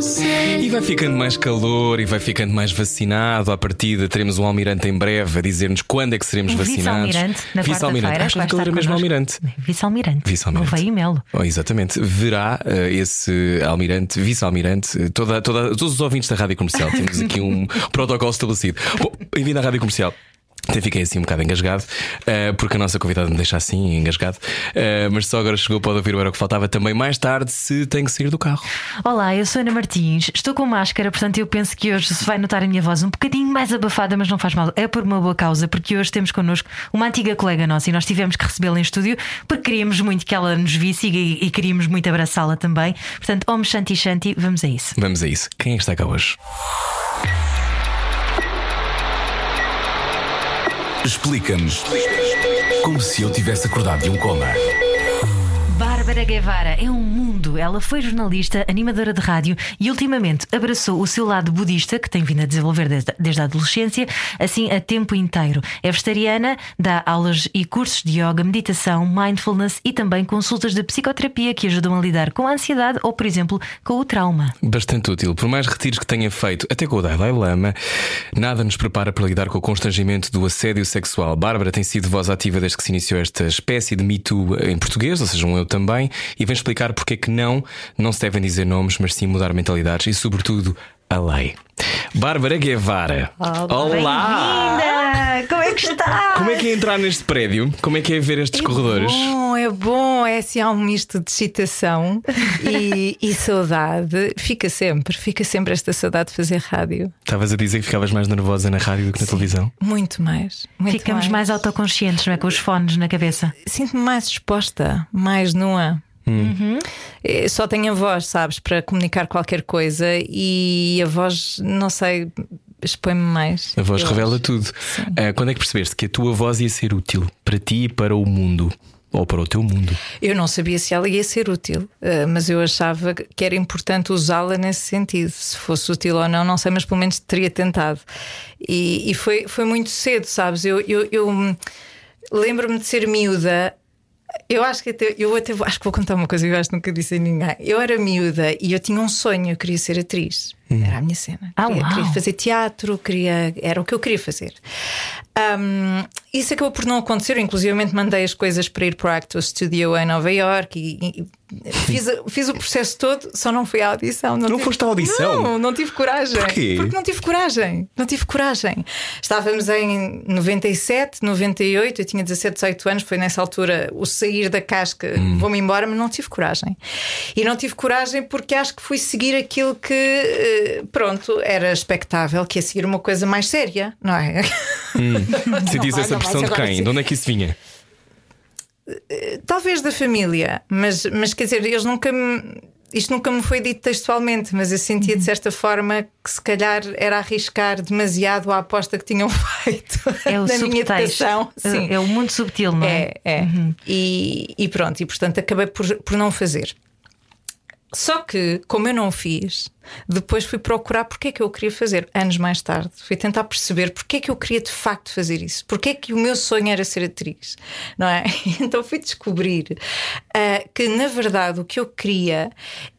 E vai ficando mais calor e vai ficando mais vacinado. À partida, teremos um almirante em breve a dizer-nos quando é que seremos vacinados. vice-almirante na Vice-almirante. Acho que aquele era mesmo almirante. Vice-almirante. Vice-almirante. Gouveia e Melo. Oh, exatamente, verá eh, esse almirante, vice-almirante, eh, toda, toda, todos os ouvintes da rádio comercial. Temos aqui um protocolo estabelecido. Bom, bem-vindo à rádio comercial. Até fiquei assim um bocado engasgado, eh, porque a nossa convidada me deixa assim, engasgado. Eh, mas só agora chegou, pode ouvir o Era o que faltava também mais tarde, se tem que sair do carro. Olá, eu sou Ana Martins, estou com máscara, portanto eu penso que hoje se vai notar a minha voz um bocadinho mais abafada, mas não faz mal, é por uma boa causa, porque hoje temos connosco uma antiga colega nossa e nós tivemos que recebê-la em estúdio porque queríamos muito que ela nos visse e, e queríamos muito abraçá-la também. Portanto, Om Shanti Shanti, vamos a isso. Vamos a isso. Quem é que está cá hoje? Explica-nos como se eu tivesse acordado de um coma. Bárbara Guevara é um mundo. Ela foi jornalista, animadora de rádio e ultimamente abraçou o seu lado budista, que tem vindo a desenvolver desde, desde a adolescência, assim a tempo inteiro. É vegetariana, dá aulas e cursos de yoga, meditação, mindfulness e também consultas de psicoterapia que ajudam a lidar com a ansiedade ou, por exemplo, com o trauma. Bastante útil. Por mais retiros que tenha feito, até com o Dalai Lama, nada nos prepara para lidar com o constrangimento do assédio sexual. Bárbara tem sido voz ativa desde que se iniciou esta espécie de Me Too em português, ou seja, um eu também, e vem explicar porque é que não, não se devem dizer nomes, mas sim mudar mentalidades e, sobretudo, a lei. Bárbara Guevara. Olá! Bem-vinda! Como é que está? Como é que é entrar neste prédio? Como é que é ver estes corredores? Bom, é bom, é assim, há um misto de excitação e, e saudade. Fica sempre, fica sempre esta saudade de fazer rádio. Estavas a dizer que ficavas mais nervosa na rádio do que na televisão? Muito mais. Muito Ficamos mais autoconscientes, não é? Com os fones na cabeça. Sinto-me mais exposta, mais nua. Eh, Só tenho a voz, sabes, para comunicar qualquer coisa e a voz, não sei, expõe-me mais. A voz revela acho. tudo. Ah, quando é que percebeste que a tua voz ia ser útil para ti e para o mundo? Ou para o teu mundo? Eu não sabia se ela ia ser útil, eh, mas eu achava que era importante usá-la nesse sentido. Se fosse útil ou não, não sei, mas pelo menos teria tentado. E, e foi, foi muito cedo, sabes? Eu, eu, eu, hum, lembro-me de ser miúda. Eu acho que até, eu até acho que vou contar uma coisa que eu acho que nunca disse a ninguém. Eu era miúda e eu tinha um sonho, eu queria ser atriz. Era a minha cena. Ah, queria, queria fazer teatro, queria, era o que eu queria fazer. Um, isso acabou por não acontecer. Eu, inclusivamente, mandei as coisas para ir para o Actor Studio em Nova York e, e- fiz, fiz o processo todo, só não fui à audição. Não tive- foste à audição? Não, não tive coragem. Porquê? Porque não tive coragem. Não tive coragem. Estávamos em 97, 98, eu tinha 17, 18 anos. Foi nessa altura o sair da casca, Hum. vou-me embora, mas não tive coragem. E não tive coragem porque acho que fui seguir aquilo que, pronto, era expectável, que é seguir uma coisa mais séria, não é? Sentias vai, essa não vais pressão de quem? De onde é que isso vinha? Talvez da família, mas, mas quer dizer, eles nunca me. Isto nunca me foi dito textualmente, mas eu sentia Uhum. de certa forma que se calhar era arriscar demasiado a aposta que tinham feito É o na minha educação. Sim. É o mundo subtil, não é? É, é. E, e pronto, e portanto acabei por, por não fazer. Só que, como eu não fiz, depois fui procurar porque é que eu queria fazer. Anos mais tarde, fui tentar perceber porque é que eu queria de facto fazer isso. Porque é que o meu sonho era ser atriz, não é? Então fui descobrir ah, que, na verdade, o que eu queria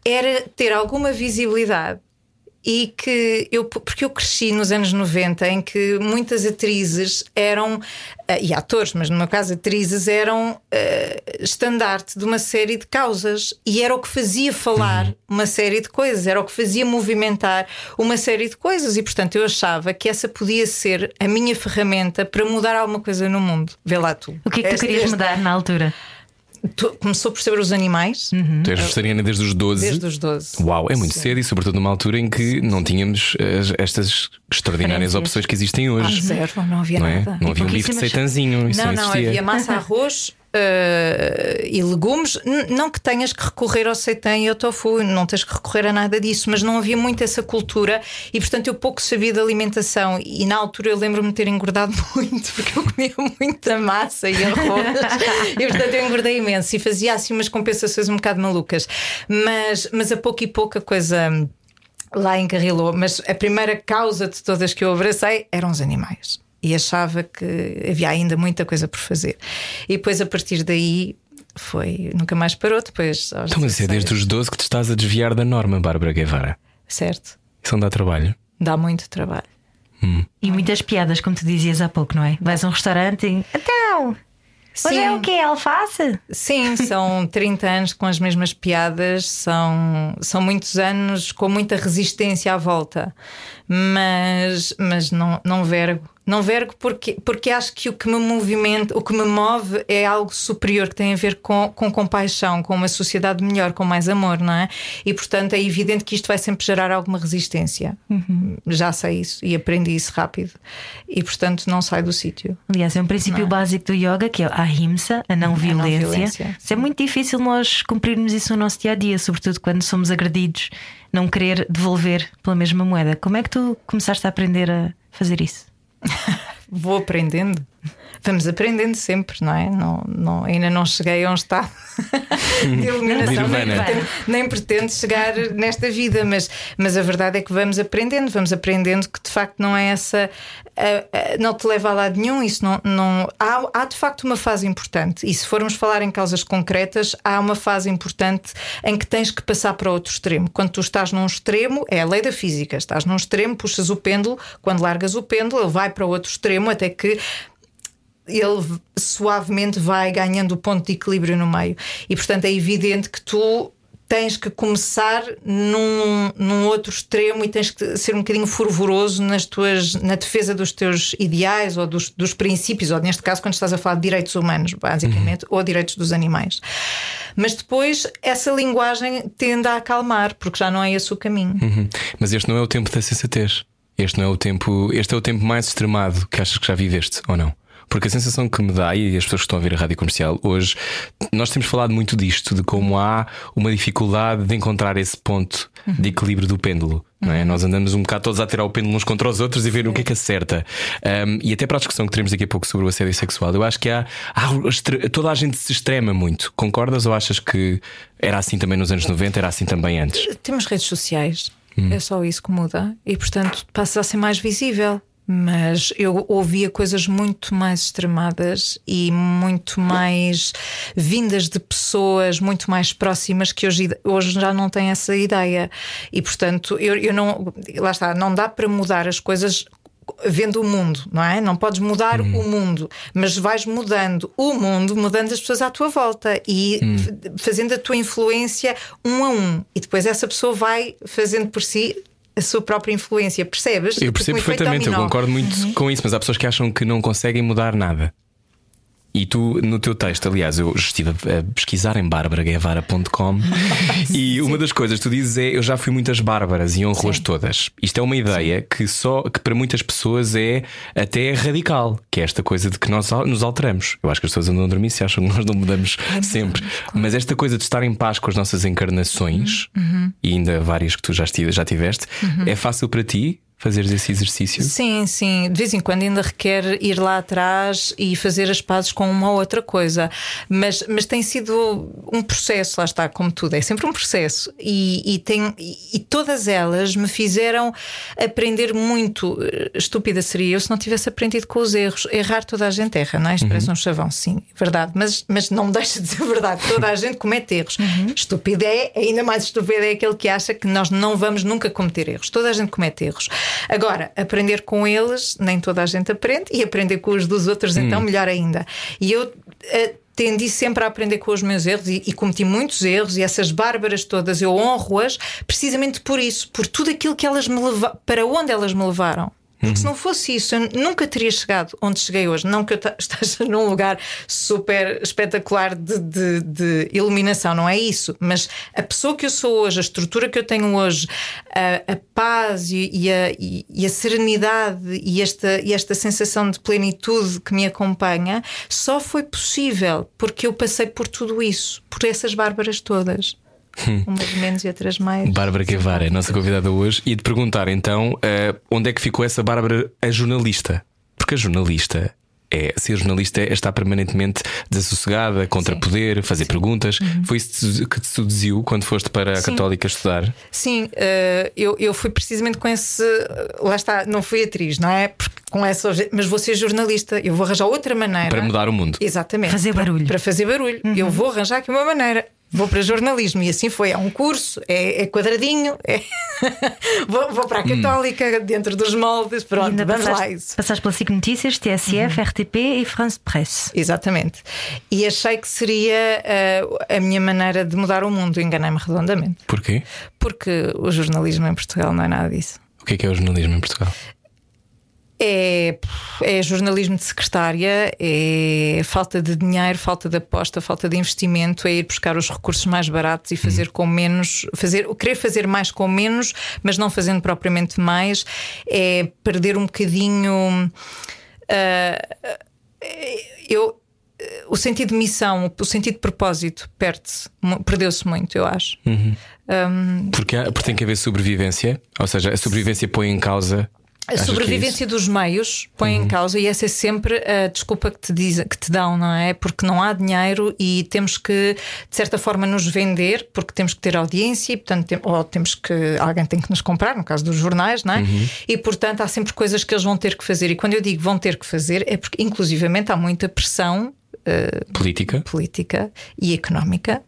era ter alguma visibilidade e que eu, porque eu cresci nos anos 90 em que muitas atrizes eram, eh, e atores, mas no meu caso atrizes eram eh, estandarte de uma série de causas e era o que fazia falar uma série de coisas, era o que fazia movimentar uma série de coisas e portanto eu achava que essa podia ser a minha ferramenta para mudar alguma coisa no mundo. Vê lá tu. O que é que tu Este- querias este- mudar na altura? Tu- Começou por saber os animais Tu és vegetariana desde os 12. desde os 12. Uau, é muito Sim. cedo e sobretudo numa altura em que não tínhamos as- estas extraordinárias Referências. opções que existem Ah, hoje. zero, não havia não é? nada. Não havia um bife de seitanzinho, não, não, não, havia massa, arroz uh, e legumes. Não que tenhas que recorrer ao seitan e ao tofu, não tens que recorrer a nada disso, mas não havia muito essa cultura e, portanto, eu pouco sabia da alimentação. E na altura eu lembro-me de ter engordado muito, porque eu comia muita massa e arroz. e, portanto, eu engordei imenso e fazia assim umas compensações um bocado malucas. Mas, mas a pouco e pouco a coisa lá encarrilou. Mas a primeira causa de todas que eu abracei eram os animais. E achava que havia ainda muita coisa por fazer. E depois, a partir daí, foi. Nunca mais parou. Depois. Então, mas é 16. desde os 12 que te estás a desviar da norma, Bárbara Guevara. Certo. Isso não dá trabalho. Dá muito trabalho. E muitas piadas, como tu dizias há pouco, não é? Vais a um restaurante e. Então! Hoje é o quê? Alface? Sim, são 30 anos com as mesmas piadas, são, são muitos anos com muita resistência à volta, mas, mas não, não vergo. Não vergo porque, porque acho que o que me movimenta, o que me move é algo superior que tem a ver com, com compaixão, com uma sociedade melhor, com mais amor, não é? E portanto é evidente que isto vai sempre gerar alguma resistência. Já sei isso e aprendi isso rápido. E portanto não sai do sítio. Aliás, é um princípio básico do yoga que é a ahimsa, a não violência. violência, Isso é muito difícil nós cumprirmos isso no nosso dia a dia, sobretudo quando somos agredidos, não querer devolver pela mesma moeda. Como é que tu começaste a aprender a fazer isso? Vou aprendendo. Vamos aprendendo sempre, não é? Não, não, ainda não cheguei a um estado de iluminação, nem pretendo, nem pretendo chegar nesta vida, mas, mas a verdade é que vamos aprendendo, vamos aprendendo que de facto não é essa, não te leva a lado nenhum. Isso não, não há, há de facto uma fase importante, e se formos falar em causas concretas, há uma fase importante em que tens que passar para outro extremo. Quando tu estás num extremo, é a lei da física, estás num extremo, puxas o pêndulo, quando largas o pêndulo, ele vai para outro extremo até que ele suavemente vai ganhando o ponto de equilíbrio no meio. E portanto é evidente que tu tens que começar num, num outro extremo e tens que ser um bocadinho fervoroso nas tuas, na defesa dos teus ideais ou dos, dos princípios, ou neste caso, quando estás a falar de direitos humanos, basicamente, ou direitos dos animais. Mas depois essa linguagem tende a acalmar, porque já não é esse o caminho. Uhum. Mas este não é o tempo da sensatez. Este não é o tempo. Este é o tempo mais extremado que achas que já viveste, ou não? Porque a sensação que me dá, e as pessoas que estão a ouvir a rádio comercial hoje, nós temos falado muito disto, de como há uma dificuldade de encontrar esse ponto de equilíbrio do pêndulo. É? Nós andamos um bocado todos a tirar o pêndulo uns contra os outros e ver o que é que acerta. Um, e até para a discussão que teremos daqui a pouco sobre o assédio sexual, eu acho que há, há toda a gente se extrema muito. Concordas ou achas que era assim também nos anos 90, era assim também antes? Temos redes sociais, é só isso que muda, e portanto passa a ser mais visível. Mas eu ouvia coisas muito mais extremadas e muito mais vindas de pessoas muito mais próximas que hoje, hoje já não têm essa ideia. E portanto, eu, eu não. Lá está, não dá para mudar as coisas vendo o mundo, não é? Não podes mudar o mundo, mas vais mudando o mundo, mudando as pessoas à tua volta e f- fazendo a tua influência um a um. E depois essa pessoa vai fazendo por si a sua própria influência, percebes? Eu percebo um perfeitamente, eu concordo muito com isso, mas há pessoas que acham que não conseguem mudar nada. E tu, no teu texto, aliás, eu estive a pesquisar em barbaraguevara.com e uma das coisas que tu dizes é: Eu já fui muitas bárbaras e honro-as todas. Isto é uma ideia que só que para muitas pessoas é até radical, que é esta coisa de que nós nos alteramos. Eu acho que as pessoas andam a dormir se acham que nós não mudamos sempre. Mas esta coisa de estar em paz com as nossas encarnações, e ainda várias que tu já, já tiveste, é fácil para ti fazeres esse exercício? Sim, sim. De vez em quando ainda requer ir lá atrás e fazer as pazes com uma ou outra coisa. Mas, mas tem sido um processo, lá está, como tudo, é sempre um processo. E, e, tem, e, todas elas me fizeram aprender muito. Estúpida seria eu se não tivesse aprendido com os erros. Errar toda a gente erra, não é? Isto parece um chavão, sim, verdade. Mas, mas não me deixa de ser verdade. Toda a gente comete erros. Estúpido é, ainda mais estúpido é aquele que acha que nós não vamos nunca cometer erros. Toda a gente comete erros. Agora, aprender com eles, nem toda a gente aprende, e aprender com os dos outros, então, melhor ainda. E eu. eh, Tendi sempre a aprender com os meus erros e, e cometi muitos erros, e essas bárbaras todas eu honro-as precisamente por isso, por tudo aquilo que elas me levaram, para onde elas me levaram. Porque se não fosse isso, eu nunca teria chegado onde cheguei hoje. Não que eu esteja num lugar super espetacular de, de- de iluminação, não é isso. Mas a pessoa que eu sou hoje, a estrutura que eu tenho hoje, a, a paz e, e a, e- e a serenidade e esta, e esta sensação de plenitude que me acompanha, só foi possível porque eu passei por tudo isso, por essas bárbaras todas. Umas menos e outras mais. Bárbara Guevara é a nossa convidada hoje e de perguntar então eh, onde é que ficou essa Bárbara, a jornalista? Porque a jornalista é ser jornalista é estar permanentemente desassossegada, contra poder, fazer perguntas. Foi isso que te seduziu quando foste para a Sim. Católica estudar? Sim, eh, eu, eu fui precisamente com esse. Lá está, não fui atriz, não é? Porque com essa, mas vou ser jornalista, eu vou arranjar outra maneira. Para mudar o mundo. Exatamente. Fazer Para- barulho. Para, fazer barulho. Eu vou arranjar aqui uma maneira. Vou para jornalismo e assim foi. Há um curso, é, é quadradinho, é- vou, vou para a Católica, dentro dos moldes. Pronto, vamos lá. passaste, Isso. passaste pela SIC Notícias, TSF, RTP e France Presse. Exatamente. E achei que seria eh, a minha maneira de mudar o mundo. Enganei-me redondamente. Porquê? Porque o jornalismo em Portugal não é nada disso. O que é que é o jornalismo em Portugal? É, é jornalismo de secretária, é falta de dinheiro, falta de aposta, falta de investimento, é ir buscar os recursos mais baratos e fazer com menos, fazer, querer fazer mais com menos, mas não fazendo propriamente mais, é perder um bocadinho. ah, eu, o sentido de missão, o sentido de propósito perde-se, perdeu-se muito, eu acho. Porque, há- porque tem que haver sobrevivência, ou seja, a sobrevivência põe em causa. A Achas é sobrevivência dos meios põe em causa e essa é sempre a desculpa que te, diz, que te dão, não é? Porque não há dinheiro e temos que, de certa forma, nos vender, porque temos que ter audiência e, portanto, tem- ou temos que. Alguém tem que nos comprar, no caso dos jornais, não é? E, portanto, há sempre coisas que eles vão ter que fazer. E quando eu digo vão ter que fazer, é porque, inclusivamente, há muita pressão é política? política e económica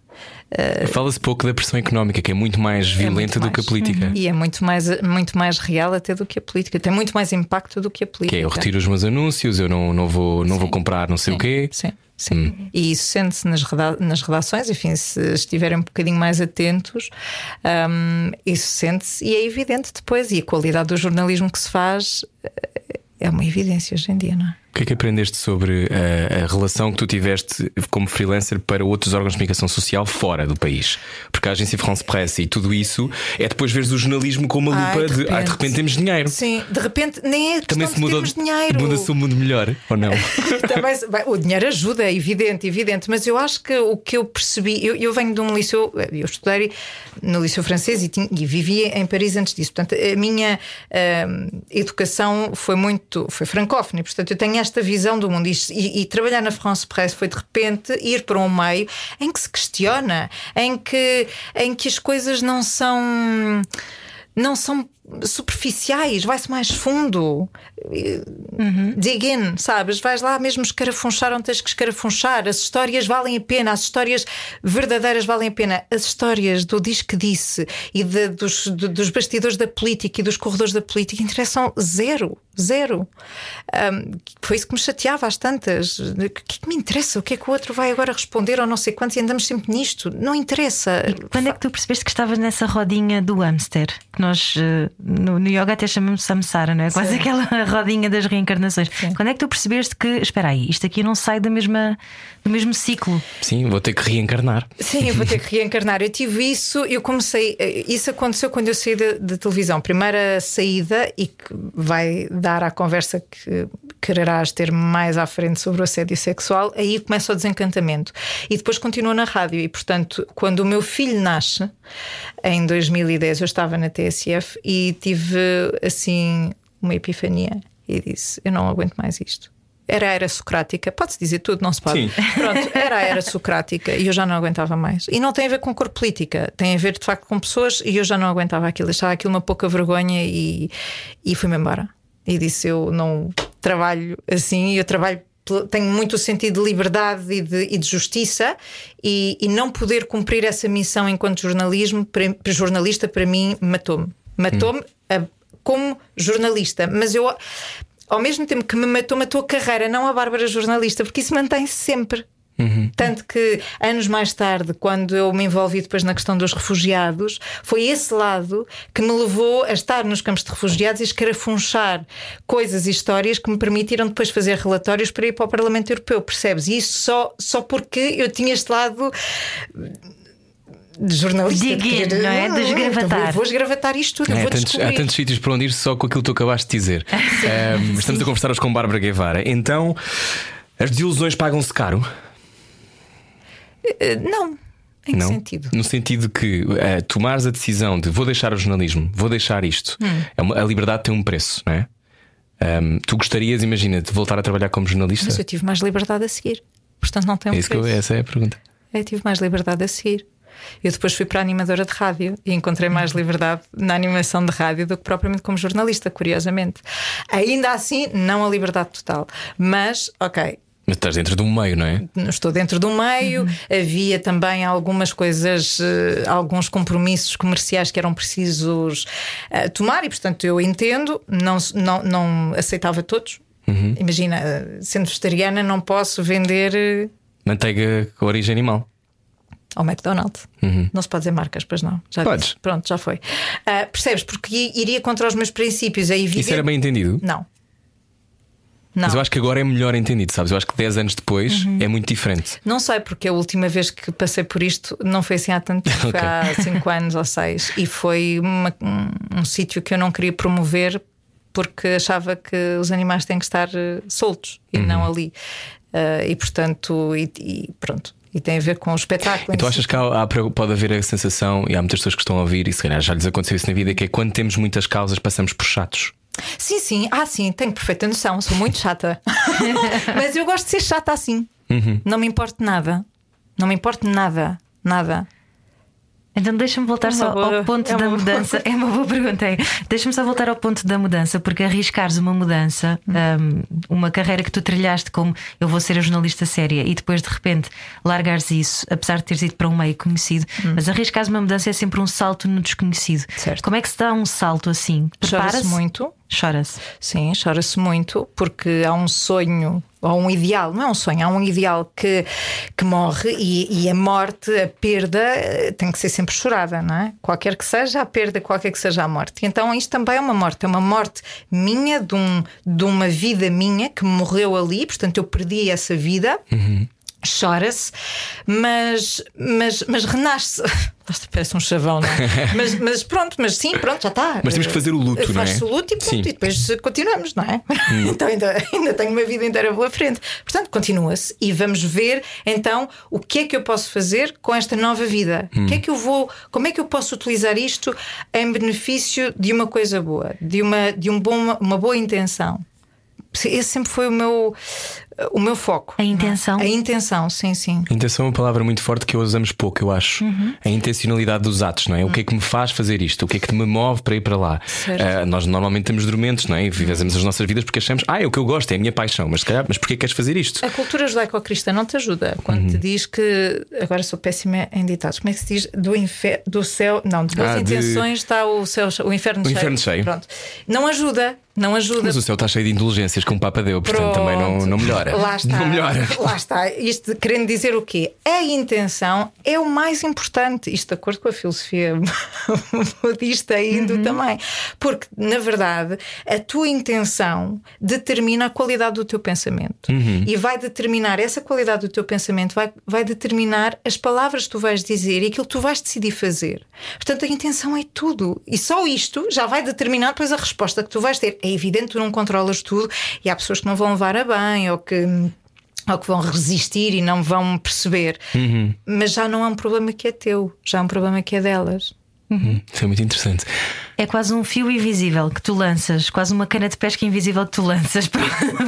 Fala-se pouco da pressão económica, que é muito mais violenta do mais. que a política. e é muito mais, muito mais real até do que a política. Tem muito mais impacto do que a política. Que é eu retiro os meus anúncios, eu não, não, vou, não vou comprar não sei o quê. Sim, sim. E isso sente-se nas, reda- nas redações, enfim, se estiverem um bocadinho mais atentos, hum, isso sente-se e é evidente depois. E a qualidade do jornalismo que se faz eh, é uma evidência hoje em dia, não é? O que é que aprendeste sobre a, a relação que tu tiveste como freelancer para outros órgãos de comunicação social fora do país? Porque a agência France Presse e tudo isso é depois veres o jornalismo com uma Ai, lupa de de, ah, de repente. repente temos dinheiro. Sim, de repente nem é Também se de muda, termos dinheiro. muda-se o mundo melhor, ou não? Também bem, o dinheiro ajuda, é evidente, evidente, mas eu acho que o que eu percebi, eu, eu venho de um liceu, eu estudei no liceu francês e, tinha- e vivi em Paris antes disso. Portanto, a minha hum, educação foi muito, foi francófona, e, portanto, eu tenho esta visão do mundo. E, e- e trabalhar na France Presse foi de repente ir para um meio em que se questiona, em que, em que as coisas não são. Não são superficiais, vai-se mais fundo. Dig in, sabes? Vais lá mesmo escarafunchar onde tens que escarafunchar. As histórias valem a pena, as histórias verdadeiras valem a pena. As histórias do diz que disse e de- dos, de- dos bastidores da política e dos corredores da política interessam zero. Zero. Ahm, foi isso que me chateava às tantas. O que é que me interessa? O que é que o outro vai agora responder ou não sei quantos e andamos sempre nisto? Não interessa. Quando é que tu percebeste que estavas nessa rodinha do hamster? Que nós eh, no, no yoga até chamamos samsara, não é? Quase aquela rodinha das reencarnações. Quando é que tu percebeste que, espera aí, isto aqui não sai da mesma, do mesmo ciclo? Sim, vou ter que reencarnar. Sim, eu vou ter que reencarnar. Eu tive isso, eu comecei. eh, Isso aconteceu quando eu saí da, da televisão. Primeira saída, e que vai dar à conversa que quererás ter mais à frente sobre o assédio sexual, aí começa o desencantamento. E depois continua na rádio. E, portanto, quando o meu filho nasce, em 2010, eu estava na TSF e tive assim uma epifania. E disse: Eu não aguento mais isto. Era a era socrática, pode-se dizer tudo, não se pode. Sim. Pronto, era a era socrática e eu já não aguentava mais. E não tem a ver com cor política, tem a ver de facto com pessoas e eu já não aguentava aquilo, achava aquilo uma pouca vergonha e, e fui-me embora. E disse: Eu não trabalho assim, eu trabalho. Tenho muito o sentido de liberdade e de, e de justiça, e, e não poder cumprir essa missão enquanto jornalismo, para, jornalista, para mim, matou-me. Matou-me a- como jornalista, mas eu ao mesmo tempo que me matou, matou a carreira, não a Bárbara jornalista, porque isso mantém-se sempre. Tanto que anos mais tarde, quando eu me envolvi depois na questão dos refugiados, foi esse lado que me levou a estar nos campos de refugiados e escarafunchar coisas e histórias que me permitiram depois fazer relatórios para ir para o Parlamento Europeu, percebes? E isso só, só porque eu tinha este lado de jornalista. Querer- não é? De "Hum, esgravatar." então Vou, vou esgravatar isto tudo, É, há, vou tantos, há tantos sítios para onde ir só com aquilo que tu acabaste de dizer. Ahm, estamos a conversar hoje com Bárbara Guevara. Então, as desilusões pagam-se caro? Eh, Não. Em que não? sentido? No sentido que eh, tomares a decisão de vou deixar o jornalismo, vou deixar isto, Hum. é uma- a liberdade tem um preço, não é? Ahm, tu gostarias, imagina, de voltar a trabalhar como jornalista? Mas eu tive mais liberdade a seguir. Portanto, não tem É um isso que eu, preço. essa é a pergunta. Eu tive mais liberdade a seguir. Eu depois fui para a animadora de rádio e encontrei mais liberdade na animação de rádio do que propriamente como jornalista, curiosamente. Ainda assim, não a liberdade total. Mas, ok, Mas estás dentro de um meio, não é? estou dentro do meio. Havia também algumas coisas, eh, alguns compromissos comerciais que eram precisos eh, tomar, e portanto eu entendo, não, não, não aceitava todos. Imagina, eh, sendo vegetariana, não posso vender Manteiga com origem animal. Ao McDonald's. Não se pode dizer marcas, pois não. Já Podes. disse. Pronto, já foi. Ah, percebes? Porque iria contra os meus princípios. É evidente. Isso era bem entendido? Não. Não. Mas eu acho que agora é melhor entendido, sabes? Eu acho que 10 anos depois Uhum. é muito diferente. Não sei, porque a última vez que passei por isto não foi assim há tanto tempo, Ok. foi há 5 anos ou 6. E foi uma- um, um sítio que eu não queria promover porque achava que os animais têm que estar eh, soltos e Uhum. não ali. Ah, e portanto, e, e pronto. E tem a ver com o espetáculo. E tu em achas que há- há- pode haver a sensação, e há muitas pessoas que estão a ouvir, e se calhar já lhes aconteceu isso na vida, que é quando temos muitas causas passamos por chatos. Sim, sim, ah, sim, tenho perfeita noção, sou muito chata. Mas eu gosto de ser chata assim. Uhum. Não me importa nada. Não me importa nada. Nada. Então deixa-me voltar É só boa- ao ponto é da uma boa mudança. É uma boa pergunta. é. Deixa-me só voltar ao ponto da mudança, porque arriscares uma mudança, Hum. um, uma carreira que tu trilhaste como eu vou ser a jornalista séria e depois de repente largares isso, apesar de teres ido para um meio conhecido, mas arriscares uma mudança é sempre um salto no desconhecido. Hum. Certo. Como é que se dá um salto assim? Prepara-se? muito. Chora-se. Sim, chora-se muito porque há um sonho, ou um ideal, não é um sonho, há um ideal que, que morre e, e a morte, a perda, eh, tem que ser sempre chorada, não é? Qualquer que seja a perda, qualquer que seja a morte. Então isto também é uma morte, é uma morte minha, de, um, de uma vida minha que morreu ali, portanto eu perdi essa vida. Chora-se, mas, mas, mas renasce. Parece um chavão, não é? mas, mas pronto, mas sim, pronto, já está. Mas temos que fazer o luto, não é? Faz-se o luto e pronto, e depois continuamos, não é? então ainda, ainda tenho uma vida inteira pela frente. Portanto, continua-se e vamos ver então o que é que eu posso fazer com esta nova vida. O que é que eu vou, como é que eu posso utilizar isto em benefício de uma coisa boa, de uma, de um bom, uma boa intenção. Esse sempre foi o meu, o meu foco. A intenção? A intenção, sim, sim. Intenção é uma palavra muito forte que usamos pouco, eu acho. Uhum. A intencionalidade dos atos, não é? O que é que me faz fazer isto? O que é que me move para ir para lá? Certo. Ah, nós normalmente estamos dormentes, não é? E fazemos as nossas vidas porque achamos, ah, é o que eu gosto, é a minha paixão. Mas se calhar, mas porquê queres fazer isto? A cultura judaico-cristã não te ajuda quando Uhum. te diz que. Agora sou péssima em ditados. Como é que se diz? Do, infer... do céu. Não, de boas Ah, de- intenções está o, céu... o inferno O cheio. inferno cheio. Pronto. Não ajuda. Não ajuda. Mas o céu está cheio de indulgências que um Papa deu, portanto também não, Pronto. não melhora. Lá está. Não melhora. Lá está. Isto querendo dizer o quê? A intenção é o mais importante. Isto de acordo com a filosofia budista e hindu Uhum. também. Porque, na verdade, a tua intenção determina a qualidade do teu pensamento. Uhum. E vai determinar, essa qualidade do teu pensamento vai, vai determinar as palavras que tu vais dizer e aquilo que tu vais decidir fazer. Portanto, a intenção é tudo. E só isto já vai determinar depois a resposta que tu vais ter. É evidente que tu não controlas tudo e há pessoas que não vão levar a bem ou que. Ou que vão resistir e não vão perceber. Mas já não é um problema que é teu, já é um problema que é delas. Isso é muito interessante. É quase um fio invisível que tu lanças, quase uma cana de pesca invisível que tu lanças para,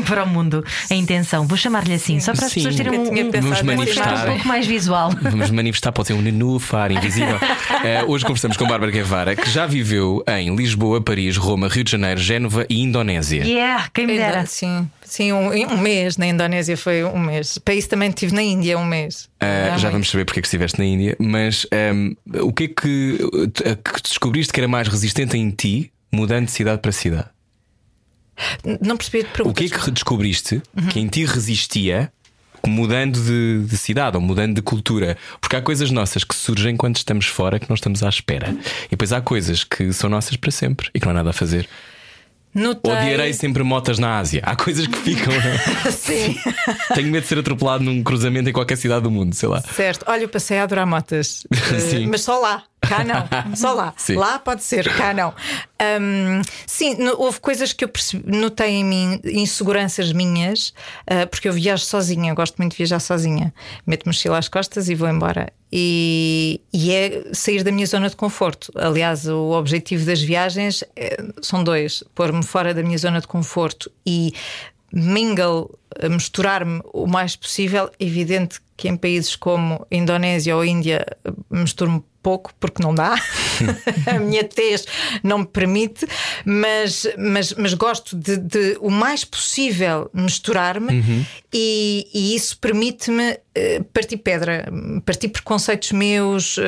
para o mundo. A intenção, vou chamar-lhe assim, só para as Sim. pessoas terem um, um, Vamos manifestar. um pouco mais visual. Vamos manifestar, pode ser um nenúfar invisível. Eh, hoje conversamos com Bárbara Guevara, que já viveu em Lisboa, Paris, Roma, Rio de Janeiro, Génova e Indonésia. Yeah, quem me dera. Sim, sim um, um mês na Indonésia foi um mês. Para isso também estive na Índia um mês. Uh, é já muito. vamos saber porque é que estiveste na Índia, mas um, o que é que, que descobriste que era mais resistente em ti, mudando de cidade para cidade? Não percebi a O que é que descobriste que em ti resistia mudando de, de, cidade ou mudando de cultura. Porque há coisas nossas que surgem quando estamos fora que não estamos à espera. E depois há coisas que são nossas para sempre e que não há nada a fazer. Notei... Odiarei sempre motas na Ásia. Há coisas que ficam. É? Sim. Tenho medo de ser atropelado num cruzamento em qualquer cidade do mundo, sei lá. Certo. Olha, eu passei a adorar motas. Sim. mas só lá. Cá não, só lá. Sim. Lá pode ser, cá não. Um, sim, houve coisas que eu percebi, notei em mim, inseguranças minhas, uh, porque eu viajo sozinha, gosto muito de viajar sozinha. Meto mochila às costas e vou embora. E, e, é sair da minha zona de conforto. Aliás, o objetivo das viagens é, são dois: pôr-me fora da minha zona de conforto e mingle, misturar-me o mais possível. Evidente que em países como Indonésia ou Índia misturo-me pouco, porque não dá, a minha tez não me permite, mas, mas, mas gosto de, de o mais possível misturar-me uhum. e, e, isso permite-me uh, partir pedra, partir preconceitos meus, uh,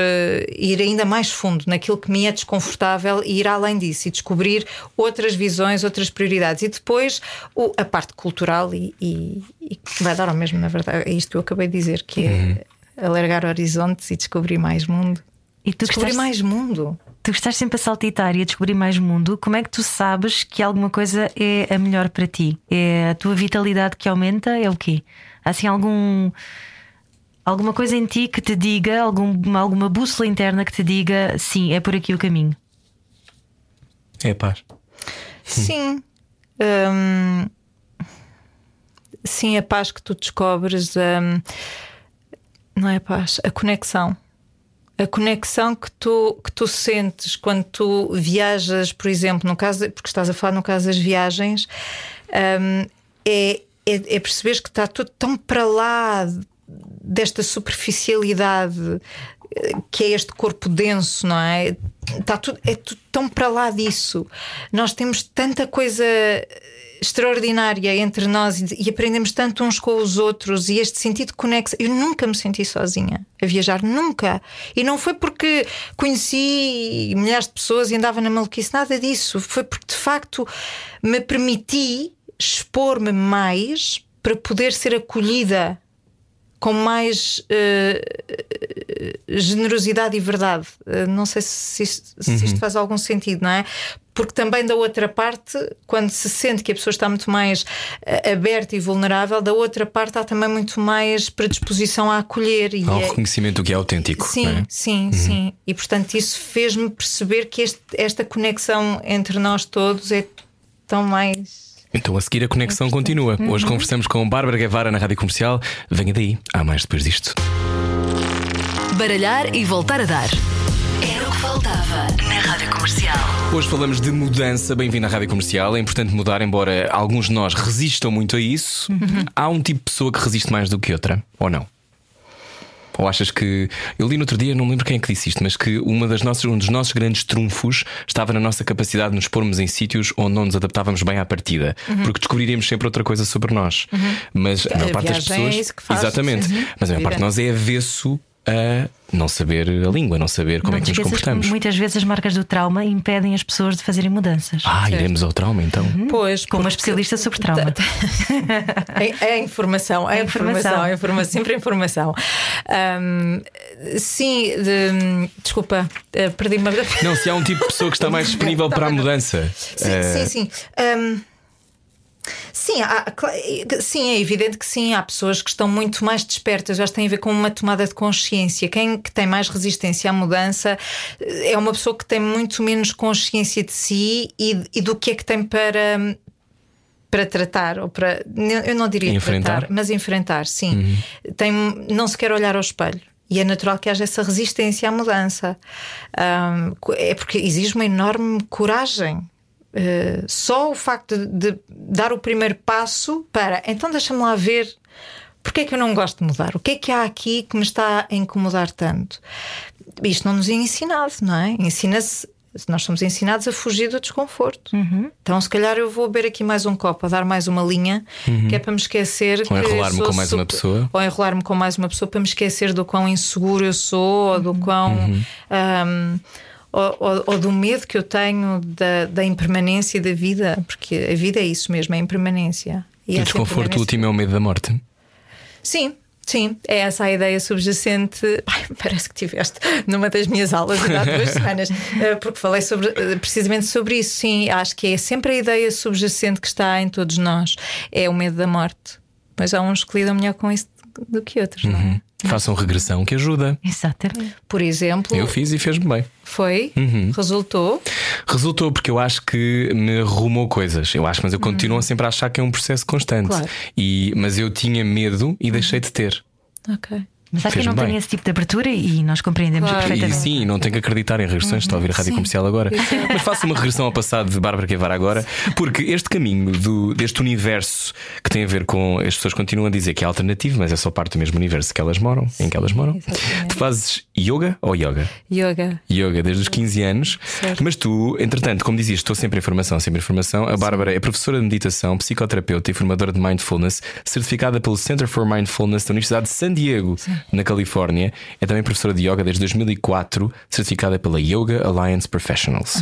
ir ainda mais fundo naquilo que me é desconfortável e ir além disso e descobrir outras visões, outras prioridades. E depois o, a parte cultural, e, e, e, vai dar ao mesmo, na verdade, é isto que eu acabei de dizer, que é. Uhum. Alargar horizontes e descobrir mais mundo. E tu descobrir estás, mais mundo. Tu estás sempre a saltitar e a descobrir mais mundo. Como é que tu sabes que alguma coisa é a melhor para ti? É a tua vitalidade que aumenta? É o quê? Há assim algum. Alguma coisa em ti que te diga, algum, alguma bússola interna que te diga sim, é por aqui o caminho? É a paz. Sim. Hum, sim, a paz que tu descobres. Hum, não é a paz, a conexão a conexão que tu, que tu sentes quando tu viajas, por exemplo, no caso, porque estás a falar no caso das viagens, um, é, é, é perceberes que está tudo tão para lá desta superficialidade que é este corpo denso, não é? Está tudo, é tudo tão para lá disso. Nós temos tanta coisa extraordinária entre nós e, aprendemos tanto uns com os outros e este sentido de conexão. Eu nunca me senti sozinha a viajar, nunca. E não foi porque conheci milhares de pessoas e andava na maluquice, nada disso. Foi porque de facto me permiti expor-me mais para poder ser acolhida com mais uh, generosidade e verdade. Uh, não sei se isto, se isto uhum. faz algum sentido, não é? Porque também da outra parte, quando se sente que a pessoa está muito mais uh, aberta e vulnerável, da outra parte há também muito mais predisposição a acolher. E Ao reconhecimento do que é autêntico. Sim, é? sim, uhum. sim. E portanto isso fez-me perceber que este, esta conexão entre nós todos é tão mais então a seguir a conexão continua. Hoje uhum. conversamos com Bárbara Guevara na Rádio Comercial. Venha daí, há mais depois disto. Baralhar e voltar a dar. Era o que faltava na Rádio Comercial. Hoje falamos de mudança. Bem-vindo à Rádio Comercial. É importante mudar, embora alguns de nós resistam muito a isso. Uhum. Há um tipo de pessoa que resiste mais do que outra, ou não? Ou achas que. Eu li no outro dia, não lembro quem é que disse isto, mas que uma das nossas, um dos nossos grandes trunfos estava na nossa capacidade de nos pormos em sítios onde não nos adaptávamos bem à partida, uhum. porque descobriríamos sempre outra coisa sobre nós. Uhum. Mas a maior parte das é pessoas. É exatamente. Uhum. Mas a maior parte de nós é avesso a não saber a língua, não saber como não é que nos comportamos. Que muitas vezes as marcas do trauma impedem as pessoas de fazerem mudanças. Ah, certo. iremos ao trauma então. Uhum. Pois, como uma especialista sobre trauma. é, é informação, é, é informação, é informação, sempre é informação. Um, sim, de, desculpa, eh, perdi-me. Não, se há um tipo de pessoa que está mais disponível para a mudança. Sim, uh... sim, sim. Um, Sim, há, sim, é evidente que sim. Há pessoas que estão muito mais despertas, já tem a ver com uma tomada de consciência. Quem que tem mais resistência à mudança eh, é uma pessoa que tem muito menos consciência de si e, e do que é que tem para para tratar ou para eu não diria enfrentar, tratar, mas enfrentar, sim. Uhum. Tem, não se quer olhar ao espelho. E é natural que haja essa resistência à mudança. Um, é porque exige uma enorme coragem Uh, só o facto de, de, dar o primeiro passo para então deixa-me lá ver porque é que eu não gosto de mudar, o que é que há aqui que me está a incomodar tanto. Isto não nos é ensinado, não é? Ensina-se. Nós somos ensinados a fugir do desconforto. Uhum. Então, se calhar, eu vou beber aqui mais um copo, a dar mais uma linha, uhum. que é para me esquecer. Ou enrolar-me com mais super... uma pessoa. Ou enrolar-me com mais uma pessoa para me esquecer do quão inseguro eu sou, ou do uhum. quão. Um, uhum ou, ou, ou, do medo que eu tenho da, da impermanência da vida, porque a vida é isso mesmo, é impermanência. E o desconforto último é o medo da morte. Sim. Sim, é essa a ideia subjacente. Ai, parece que tiveste numa das minhas aulas há duas semanas, eh, porque falei sobre, eh, precisamente sobre isso. Sim, acho que é sempre a ideia subjacente que está em todos nós. É o medo da morte. Mas há uns que lidam melhor com isso do que outros, não é? Façam regressão que ajuda. Exatamente. Por exemplo, Eu fiz e fez-me bem. foi, Uhum. resultou. Resultou porque eu acho que me arrumou coisas. Eu acho, mas eu continuo sempre a achar que é um processo constante. Claro. E, mas eu tinha medo e deixei de ter. Ok. Mas há quem não bem. tenha esse tipo de abertura e nós compreendemos Claro. E perfeitamente. sim, não tenho que acreditar em regressões, estou a ouvir a rádio Sim. comercial agora. Mas faça uma regressão ao passado de Bárbara Guevara agora, porque este caminho do- deste universo que tem a ver com. As pessoas continuam a dizer que é alternativo, mas é só parte do mesmo universo que elas moram, em que elas moram. exatamente. Tu fazes yoga ou yoga? Yoga. Yoga desde os 15 anos, Certo. mas tu, entretanto, como dizias, estou sempre em formação, sempre em formação. A Bárbara é professora de meditação, psicoterapeuta e formadora de mindfulness, certificada pelo Center for Mindfulness da Universidade de San Diego, na Califórnia. É também professora de yoga desde 2004, certificada pela Yoga Alliance Professionals.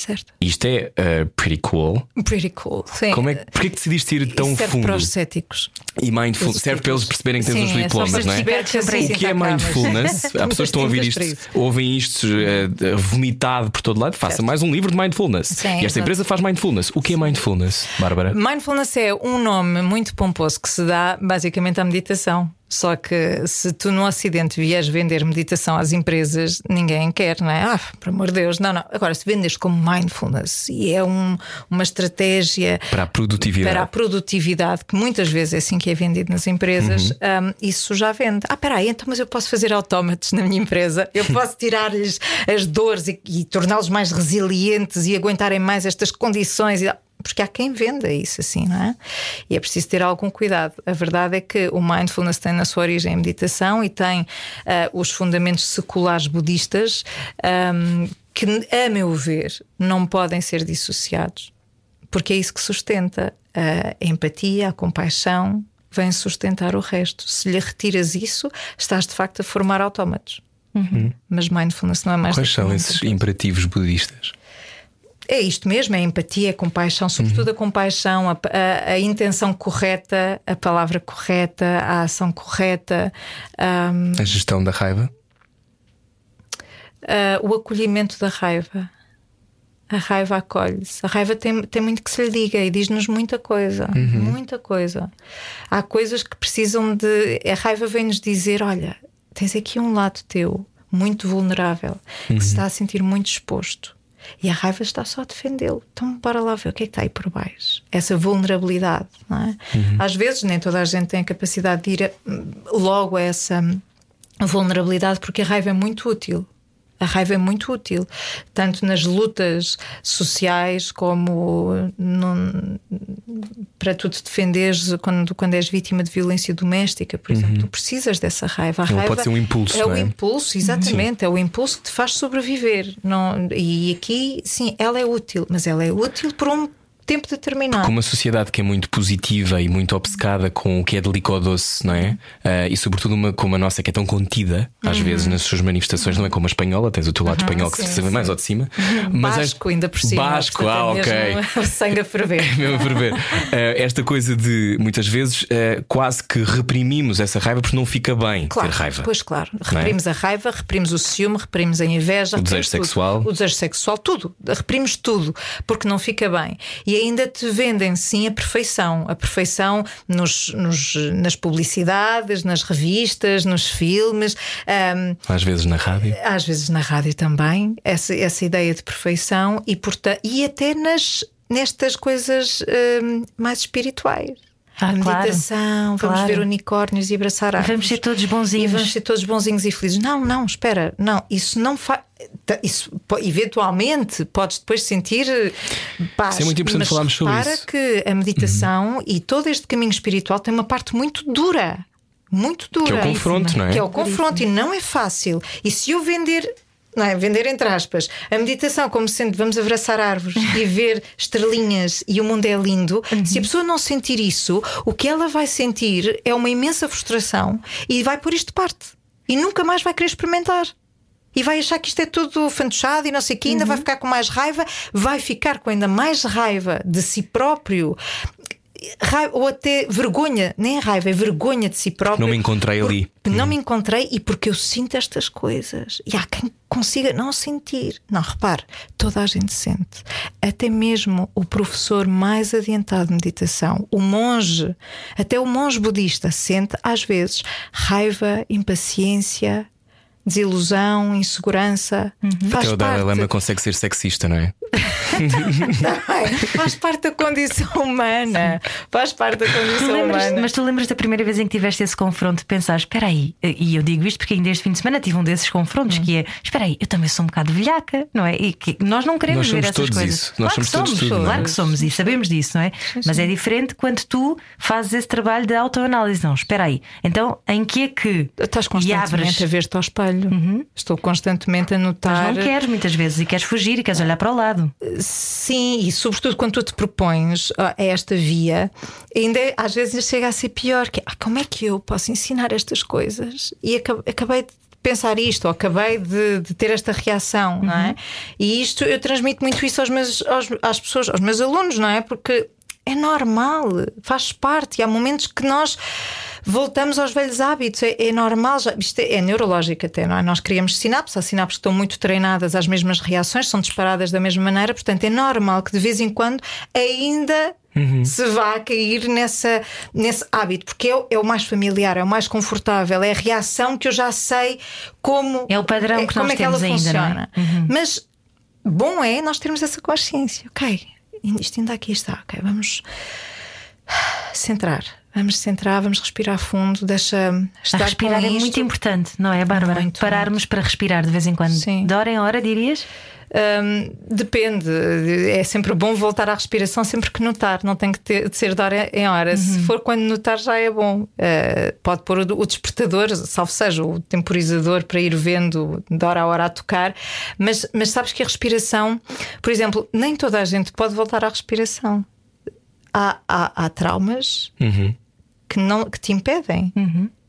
Certo. Isto é uh, pretty cool. Pretty cool. Sim. Como é, que- porquê que decidiste ir tão serve fundo? para os céticos. E mindfulness, serve para eles perceberem que tens Sim, os é diplomas, não é? O que é mindfulness? Há pessoas que estão a ouvir isto, ouvem isto eh, vomitado por todo lado. Faça Certo. mais um livro de mindfulness. Sim, e esta exato. empresa faz mindfulness. O que é mindfulness, Bárbara? Mindfulness é um nome muito pomposo que se dá basicamente à meditação. Só que se tu no Ocidente vieres vender meditação às empresas, ninguém quer, não é? Ah, por amor de Deus, não, não. Agora, se vendes como mindfulness e é um- uma estratégia Para a produtividade. para a produtividade, que muitas vezes é assim que é vendido nas empresas, Uhum. um, isso já vende. Ah, peraí, então, mas eu posso fazer autómatos na minha empresa, eu posso tirar-lhes as dores e, e torná-los mais resilientes e aguentarem mais estas condições. e- Porque há quem venda isso assim, não é? E é preciso ter algum cuidado. A verdade é que o mindfulness tem na sua origem a meditação e tem ah, os fundamentos seculares budistas ahm, que, a meu ver, não podem ser dissociados porque é isso que sustenta a empatia, a compaixão, vem sustentar o resto. Se lhe retiras isso, estás de facto a formar autómatos. Mas mindfulness não é mais Quais do que são esses imperativos budistas? É isto mesmo, é empatia, é compaixão, sobretudo a compaixão, a, a- a intenção correta, a palavra correta, a ação correta, ahm, A gestão da raiva? ah, o acolhimento da raiva. A raiva acolhe-se. A raiva tem, tem muito que se lhe diga e diz-nos muita coisa. Muita coisa. Há coisas que precisam de. A raiva vem-nos dizer: olha, tens aqui um lado teu muito vulnerável que se está a sentir muito exposto. E a raiva está só a defendê-lo. Então, bora lá ver o que é que está aí por baixo. Essa vulnerabilidade, não é? Às vezes, nem toda a gente tem a capacidade de ir a- logo a essa vulnerabilidade, porque a raiva é muito útil. A raiva é muito útil, tanto nas lutas sociais como num- para tu te defenderes quando, quando és vítima de violência doméstica, por exemplo. Tu precisas dessa raiva. A Ela raiva pode ser um impulso, É não o é? impulso, exatamente. É o impulso que te faz sobreviver. Não, e aqui, sim, ela é útil, mas ela é útil por um tempo determinado. Com uma sociedade que é muito positiva e muito obcecada com o que é delicado-doce, não é? Ah, e sobretudo uma como a nossa que é tão contida, às vezes, nas suas manifestações, não é como a espanhola, tens o teu lado espanhol que se sim, sim. mais ao de cima. Mas és- Basco, ainda por cima. Basco, portanto, ah, é ok. o sangue a ferver. mesmo a ferver. Eh, esta coisa de muitas vezes eh, quase que reprimimos essa raiva porque não fica bem Claro, ter raiva. Pois claro, Não é? reprimos a raiva, reprimos o ciúme, reprimos a inveja, O desejo tudo. sexual. o desejo sexual, tudo, reprimos tudo, porque não fica bem. E ainda te vendem sim a perfeição, a perfeição nos, nos- nas publicidades, nas revistas, nos filmes. ahm, Às vezes na rádio. às vezes na rádio também, essa, essa ideia de perfeição e, porta, e até nas, nestas coisas hum, mais espirituais. Ah, a claro. meditação, vamos Claro. ver unicórnios e abraçar árvores. Vamos ser todos E bonzinhos. vamos ser todos bonzinhos e felizes. Não, não, espera, não, isso não faz. Isso eventualmente podes depois sentir paz. Isso é muito importante falarmos sobre repara isso. que a meditação e todo este caminho espiritual tem uma parte muito dura. Muito dura. Que é o confronto, não é? Que é o confronto e não é fácil. E se eu vender. Não é? Vender entre aspas a meditação como sendo vamos abraçar árvores e ver estrelinhas e o mundo é lindo. Se a pessoa não sentir isso, o que ela vai sentir é uma imensa frustração e vai pôr isto de parte e nunca mais vai querer experimentar. E vai achar que isto é tudo fantochado e não sei o que, ainda vai ficar com mais raiva, vai ficar com ainda mais raiva de si próprio. Raiva, ou até vergonha, nem é raiva, é vergonha de si próprio. Não me encontrei ali. Não me encontrei e porque eu sinto estas coisas. E há quem consiga não sentir. Não, repare, toda a gente sente. Até mesmo o professor mais adiantado de meditação, o monge, até o monge budista, sente às vezes raiva, impaciência, desilusão, insegurança. Faz Até o Dalai. Lama consegue ser sexista, não é? Faz parte da condição humana. Faz parte da condição lembras, humana. mas tu lembras da primeira vez em que tiveste esse confronto de pensar, espera aí, e eu digo isto porque ainda este fim de semana tive um desses confrontos Hum. que é, espera aí, eu também sou um bocado velhaca, não é? E que nós não queremos Nós ver essas todos coisas. isso. Nós claro que somos tudo, não é? claro que somos e sabemos disso, não é? Mas é diferente quando tu fazes esse trabalho de autoanálise. Não, espera aí. Então, em que é que Estás constantemente abres? a ver-te ao espelho. Estou constantemente a Mas notar. não queres muitas vezes e queres fugir e queres olhar para o lado. Sim, e sobretudo quando tu te propões a esta via, ainda é- às vezes chega a ser pior. Que é, "Ah, como é que eu posso ensinar estas coisas? E aca- acabei de pensar isto, ou acabei de, de ter esta reação, não é? E isto eu transmito muito isso aos meus, aos, às pessoas, aos meus alunos, não é? Porque é normal, faz parte, e há momentos que nós. Voltamos aos velhos hábitos, é, é normal, já, isto é, é neurológico até, não é? Nós criamos sinapses, há sinapses que estão muito treinadas às mesmas reações, são disparadas da mesma maneira, portanto é normal que de vez em quando ainda se vá cair nessa, nesse hábito, porque é, o- é o mais familiar, é o mais confortável, é a reação que eu já sei como É o padrão que como nós é que ela temos ainda, não é? funciona. Mas bom é nós termos essa consciência, ok, isto ainda aqui está, ok, vamos centrar. Vamos centrar, vamos respirar fundo, deixa A estar respirar com é muito importante, não é, Bárbara? Muito, Pararmos para respirar de vez em quando. Sim. De hora em hora, dirias? Hum, depende, é sempre bom voltar à respiração sempre que notar, não tem que ter- de ser de hora em hora. Se for quando notar, já é bom. Uh, pode pôr o, o despertador, salvo seja o temporizador, para ir vendo de hora a hora a tocar, mas, mas sabes que a respiração, por exemplo, nem toda a gente pode voltar à respiração. Há, há, há traumas que, não, que te impedem.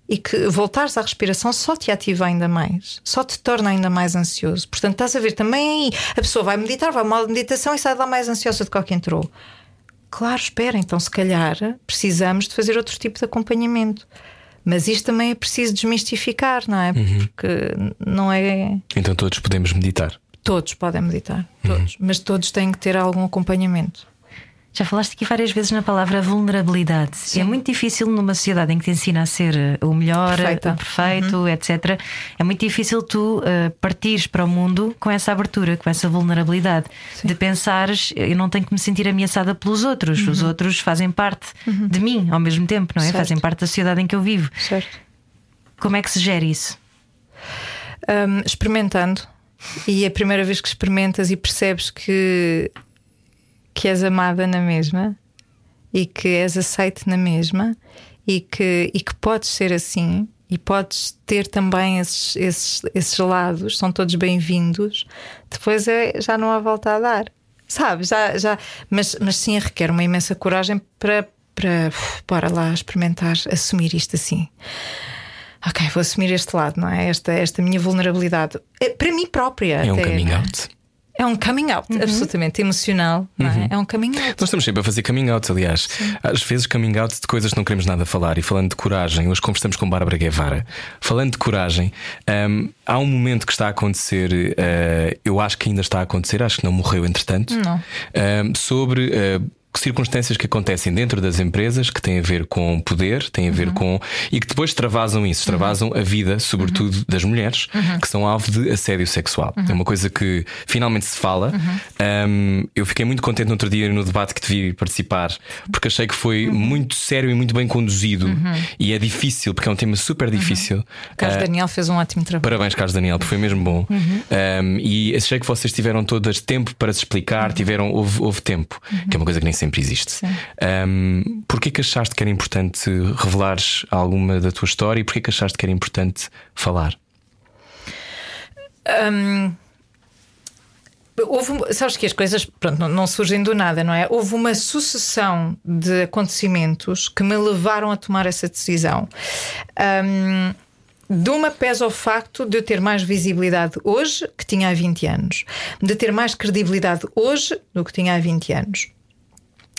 E que voltares à respiração só te ativa ainda mais, só te torna ainda mais ansioso. Portanto, estás a ver também aí, a pessoa vai meditar, vai a uma meditação e sai de lá mais ansiosa do que ao que entrou. Claro, espera, então se calhar precisamos de fazer outro tipo de acompanhamento. Mas isto também é preciso desmistificar, não é? Porque não é. Então todos podemos meditar. Todos podem meditar, todos. Mas todos têm que ter algum acompanhamento. Já falaste aqui várias vezes na palavra vulnerabilidade. É muito difícil numa sociedade em que te ensina a ser eh, o melhor, Perfeita. o perfeito, etc. É muito difícil tu eh, partires para o mundo com essa abertura, com essa vulnerabilidade. De pensares, eu não tenho que me sentir ameaçada pelos outros. Os outros fazem parte de mim ao mesmo tempo, não é? Certo. Fazem parte da sociedade em que eu vivo. Certo. Como é que se gera isso? Hum, experimentando. E a primeira vez que experimentas e percebes que, que és amada na mesma e que és aceite na mesma e que, e que podes ser assim e podes ter também esses, esses, esses lados, são todos bem-vindos, depois é, já não há volta a dar. Sabe? Já, já, mas, mas sim requer uma imensa coragem para, para uf, bora lá experimentar, assumir isto assim. Ok, vou assumir este lado, não é? Esta, esta minha vulnerabilidade. É, para mim própria. É um até, coming é? out. É um coming out, absolutamente emocional, não é? É um coming out. Nós estamos sempre a fazer coming out, aliás. Às vezes coming out de coisas que não queremos nada falar. E falando de coragem, hoje conversamos com Bárbara Guevara. Falando de coragem, hum, há um momento que está a acontecer, eh, eu acho que ainda está a acontecer, acho que não morreu entretanto. Não. hum, sobre. eh, circunstâncias que acontecem dentro das empresas que têm a ver com poder, têm a ver Uhum. com. e que depois extravasam isso, extravasam a vida, sobretudo Uhum. das mulheres, que são alvo de assédio sexual. É uma coisa que finalmente se fala. Uhum. Um, eu fiquei muito contente no outro dia no debate que te vi participar, porque achei que foi Uhum. muito sério e muito bem conduzido. E é difícil, porque é um tema super difícil. Carlos Ah, Daniel fez um ótimo trabalho. Parabéns, Carlos Daniel, porque foi mesmo bom. Um, e achei que vocês tiveram todas tempo para se explicar, tiveram, houve, houve tempo, que é uma coisa que nem sempre existe. Um, porquê que achaste que era importante revelares alguma da tua história e porquê que achaste que era importante falar? Houve, um- sabes que as coisas pronto, não, não surgem do nada, não é? Houve uma sucessão de acontecimentos que me levaram a tomar essa decisão. Hum, de uma pesa o facto de eu ter mais visibilidade hoje que tinha há 20 anos, de ter mais credibilidade hoje do que tinha há 20 anos.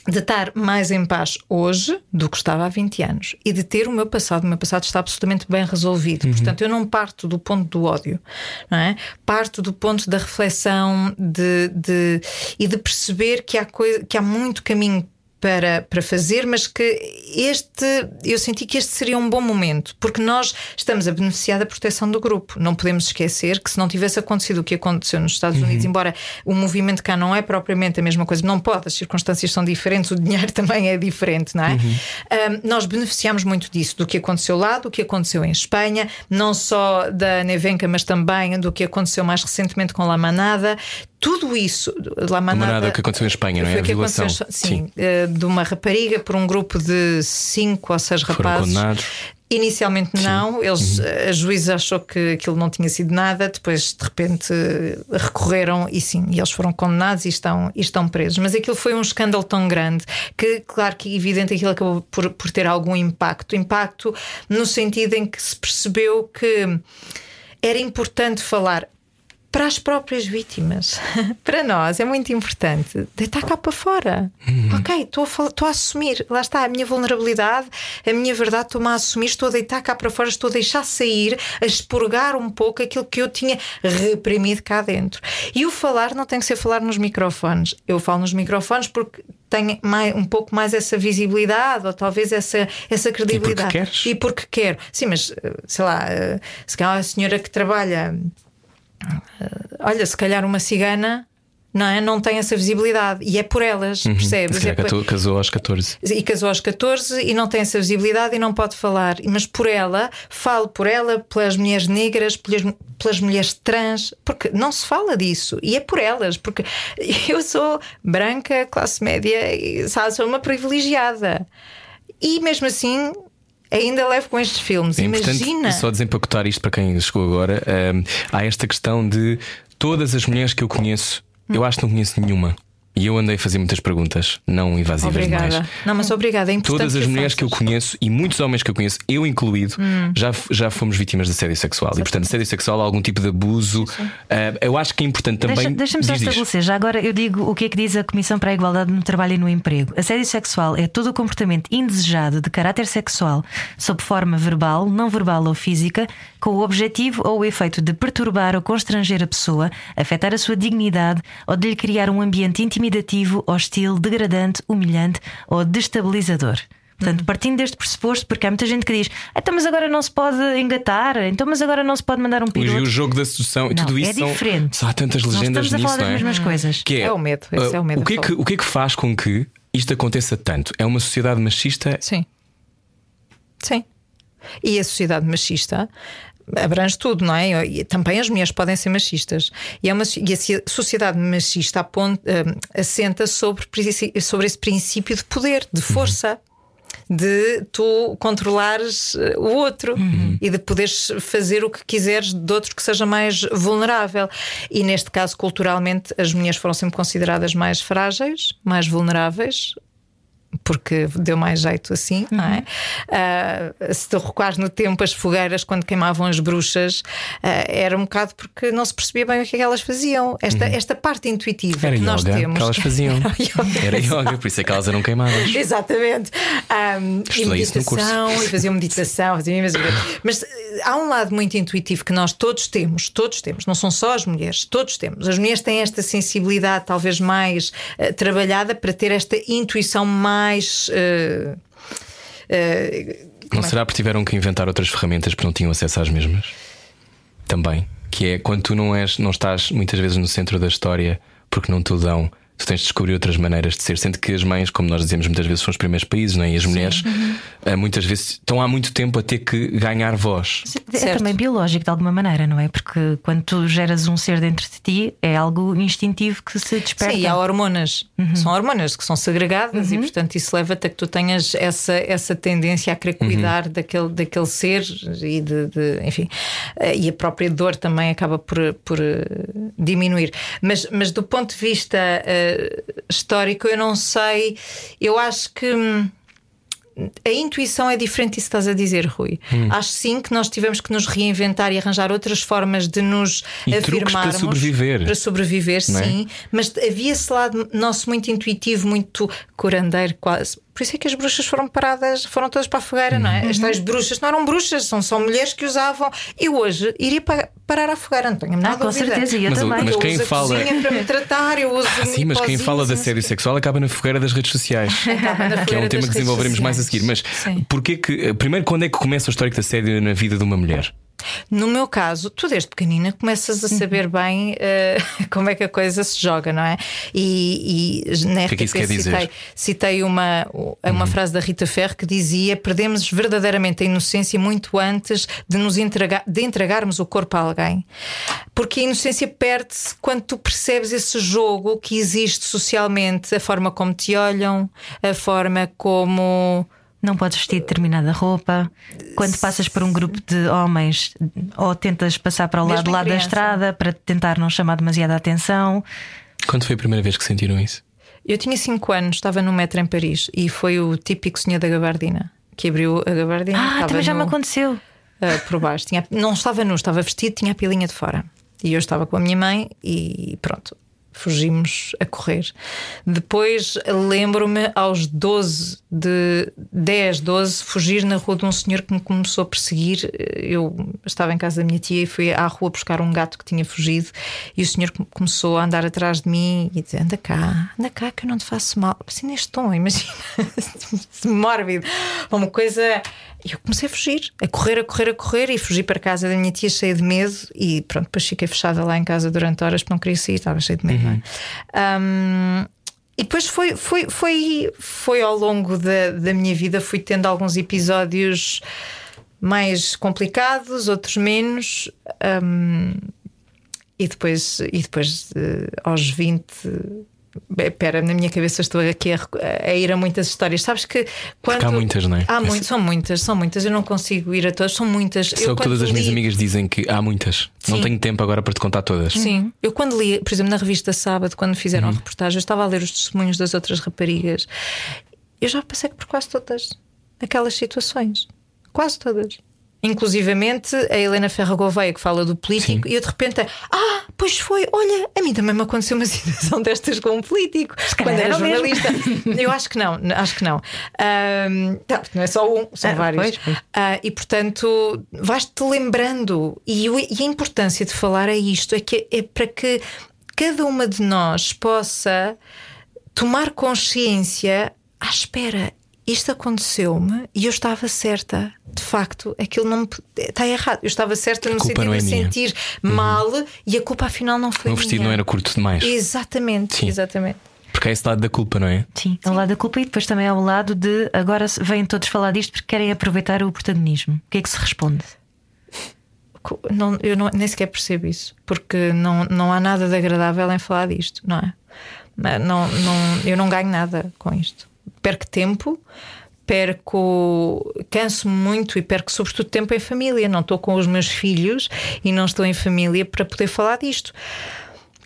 De estar mais em paz hoje do que estava há 20 anos e de ter o meu passado. O meu passado está absolutamente bem resolvido. Portanto, eu não parto do ponto do ódio, não é? Parto do ponto da reflexão de, de- e de perceber que há, coisa, que há muito caminho. Para, para fazer, mas que este eu senti que este seria um bom momento, porque nós estamos a beneficiar da proteção do grupo. Não podemos esquecer que se não tivesse acontecido o que aconteceu nos Estados Unidos, embora o movimento cá não é propriamente a mesma coisa, não pode, as circunstâncias são diferentes, o dinheiro também é diferente, não é? Ahm, nós beneficiamos muito disso, do que aconteceu lá, do que aconteceu em Espanha, não só da Nevenka, mas também do que aconteceu mais recentemente com La Manada. Tudo isso, La Manada, Manada, o que aconteceu em Espanha, não é? Foi A o que violação. aconteceu, sim, Sim. eh, de uma rapariga por um grupo de cinco ou seis Foram rapazes. condenados. Inicialmente não, eles, Uhum. a juíza achou que aquilo não tinha sido nada, depois de repente recorreram e sim, e eles foram condenados e estão, e estão presos. Mas aquilo foi um escândalo tão grande que, claro que é evidente aquilo acabou por, por ter algum impacto. Impacto no sentido em que se percebeu que era importante falar para as próprias vítimas, para nós, é muito importante deitar cá para fora. Ok, estou a, estou a assumir, lá está a minha vulnerabilidade, a minha verdade, estou-me a assumir, estou a deitar cá para fora, estou a deixar sair, a expurgar um pouco aquilo que eu tinha reprimido cá dentro. E o falar não tem que ser falar nos microfones. Eu falo nos microfones porque tenho mais, um pouco mais essa visibilidade ou talvez essa, essa credibilidade. queres. E porque quero. Sim, mas eh, sei lá, eh, se calhar a senhora que trabalha olha, se calhar uma cigana não, é? não tem essa visibilidade e é por elas, percebes? Se É por- casou- casou aos 14. E casou aos 14 e não tem essa visibilidade e não pode falar. Mas por ela, falo por ela, pelas mulheres negras, pelas, pelas mulheres trans, porque não se fala disso. E é por elas, porque eu sou branca, classe média, e, sabe, sou uma privilegiada. E mesmo assim. Ainda levo com estes filmes. É Imagina. só desempacotar isto para quem chegou agora. Ahm, há esta questão de todas as mulheres que eu conheço, Hum. eu acho que não conheço nenhuma. E eu andei a fazer muitas perguntas, não invasivas Obrigada. demais. Não, mas obrigada. É importante Todas as que mulheres que eu. Hum. conheço e muitos homens que eu conheço, eu incluído, já, f- já fomos vítimas de assédio sexual. E portanto, assédio sexual, algum tipo de abuso. ah, eu acho que é importante também. Deixa- Deixa-me só estabelecer. Já agora eu digo o que é que diz a Comissão para a Igualdade no Trabalho e no Emprego. Assédio sexual é todo o comportamento indesejado de caráter sexual, sob forma verbal, não verbal ou física, com o objetivo ou o efeito de perturbar ou constranger a pessoa, afetar a sua dignidade ou de lhe criar um ambiente intimidativo, hostil, degradante, humilhante ou destabilizador. Portanto, partindo deste pressuposto, porque há muita gente que diz: então, mas agora não se pode engatar, então, mas agora não se pode mandar um E piroto. o jogo da sedução e tudo é isso são- diferente. são- há tantas Não legendas estamos a nisso, falar das é? mesmas coisas. Que É o medo, esse ah, é o medo O que é que, o que é que faz com que isto aconteça tanto? É uma sociedade machista? Sim. Sim. E a sociedade machista abrange tudo, não é? E também as mulheres podem ser machistas. E, é uma, e a ci- sociedade machista apon- eh, assenta sobre, sobre esse princípio de poder, de força. De tu controlares eh, o outro e de poderes fazer o que quiseres de outro que seja mais vulnerável. E neste caso, culturalmente, as mulheres foram sempre consideradas mais frágeis, mais vulneráveis, porque deu mais jeito assim, não é? Ah, se tu recuares no tempo, as fogueiras, quando queimavam as bruxas, ah, era um bocado porque não se percebia bem o que é que elas faziam. Esta, esta parte intuitiva Era que nós yoga temos. que elas faziam. Era yoga. Era yoga, por isso é que elas eram queimadas. Exatamente. Um, e no curso. meditação, e faziam meditação, faziam. Mas há um lado muito intuitivo que nós todos temos, todos temos, não são só as mulheres, todos temos. As mulheres têm esta sensibilidade talvez mais eh, trabalhada para ter esta intuição mais. Eh, eh, Não será porque tiveram que inventar outras ferramentas porque não tinham acesso às mesmas? Também. Que é quando tu não és, não estás muitas vezes no centro da história porque não te dão. Tu tens de descobrir outras maneiras de ser, sendo que as mães, como nós dizemos muitas vezes, são os primeiros países, não é? E as mulheres eh, muitas vezes estão há muito tempo a ter que ganhar voz. É Certo. também biológico de alguma maneira, não é? Porque quando tu geras um ser dentro de ti, é algo instintivo que se desperta. Sim, e há hormonas. Uhum. São hormonas que são segregadas e, portanto, isso leva-te a que tu tenhas essa, essa tendência a querer Uhum. cuidar daquele, daquele ser e de, de- enfim. Eh, E a própria dor também acaba por, por eh, diminuir. Mas, mas do ponto de vista histórico, eu não sei. Eu acho que. hum, a intuição é diferente disso que estás a dizer, Rui. Hum. Acho sim que nós tivemos que nos reinventar e arranjar outras formas de nos E truques para afirmarmos. sobreviver. Para sobreviver, Não é? sim. Mas havia esse lado nosso muito intuitivo, muito curandeiro, quase. Por isso é que as bruxas foram paradas, foram todas para a fogueira, não Uhum. é? As tais bruxas não eram bruxas, são só mulheres que usavam. Eu hoje iria pa- parar a fogueira, não tenho nada Ah, com dúvida. certeza, e eu Mas também. mas eu quem uso a fala- cozinha para me tratar, eu uso Ah, sim, mas quem fala e assédio o quê. sexual acaba na fogueira das redes sociais. Acaba na Que é um tema que desenvolveremos redes mais a seguir. Mas sociais. Porquê que. Primeiro, quando é que começa o histórico de assédio na vida de uma mulher? No meu caso, tu desde pequenina começas a saber bem eh, como é que a coisa se joga, não é? E, e na O que é que RTP quer dizer? citei, citei uma, uma frase da Rita Ferro que dizia: Perdemos verdadeiramente a inocência muito antes de nos entregar, de entregarmos o corpo a alguém. Porque a inocência perde-se quando tu percebes esse jogo que existe socialmente, a forma como te olham, a forma como. Não podes vestir determinada roupa. Quando passas por um grupo de homens, ou tentas passar para o Mesmo lado, da estrada para tentar não chamar demasiada atenção. Quando foi a primeira vez que sentiram isso? Eu tinha 5 anos, estava no metro em Paris e foi o típico senhor da gabardina que abriu a gabardina. Ah, estava também já me nu, aconteceu. ah, por baixo. Tinha, não estava nu, estava vestido, tinha a pilinha de fora. E eu estava com a minha mãe e pronto. Fugimos a correr. Depois lembro-me, aos 12, de 10, 12, fugir na rua de um senhor que me começou a perseguir. Eu estava em casa da minha tia e fui à rua buscar um gato que tinha fugido. E o senhor come- começou a andar atrás de mim e dizer: Anda cá, anda cá, que eu não te faço mal. Assim, neste tom, imagina, mórbido. Uma coisa. E eu comecei a fugir, a correr, a correr, a correr e fugi para casa da minha tia cheia de medo. E pronto, depois fiquei fechada lá em casa durante horas porque não queria sair, estava cheia de medo. Não é? Hum, e depois foi, foi, foi, foi ao longo da, da minha vida, fui tendo alguns episódios mais complicados, outros menos. hum, e depois, e depois aos 20. Espera, na minha cabeça estou aqui a, a ir a muitas histórias. Sabes que quando. há muitas, não é? Há Essa- muito, são muitas, são muitas. Eu não consigo ir a todas, são muitas. Só Eu que todas as minhas li- amigas dizem que há muitas. Não Sim. tenho tempo agora para te contar todas. Sim, eu quando li, por exemplo, na revista Sábado, quando fizeram a reportagem, eu estava a ler os testemunhos das outras raparigas. Eu já passei por quase todas aquelas situações. Quase todas. Inclusivamente a Helena Ferro Gouveia, que fala do político, e eu de repente, ah, pois foi, olha, a mim também me aconteceu uma situação destas com um político, quando era jornalista. eu acho que não, acho que não. Ahm, tá, não é só um, são Ah, vários. pois, pois. Ah, e portanto, vais-te lembrando. E, e a importância de falar é isto: é, que, é para que cada uma de nós possa tomar consciência. À espera, isto aconteceu-me e eu estava certa. De facto, aquilo não me- está errado. Eu estava certa no sentido não é de minha. sentir mal e a culpa afinal não foi O vestido minha. não era curto demais. Exatamente, Sim. exatamente. Porque há esse lado da culpa, não é? Sim, é o lado da culpa e depois também é o lado de agora vêm todos falar disto porque querem aproveitar o protagonismo. O que é que se responde? Não- eu não- nem sequer percebo isso, porque não, não há nada de agradável em falar disto, não é? Mas Não, não, eu não ganho nada com isto. Perco tempo, perco, canso-me muito e perco sobretudo tempo em família. Não estou com os meus filhos e não estou em família para poder falar disto.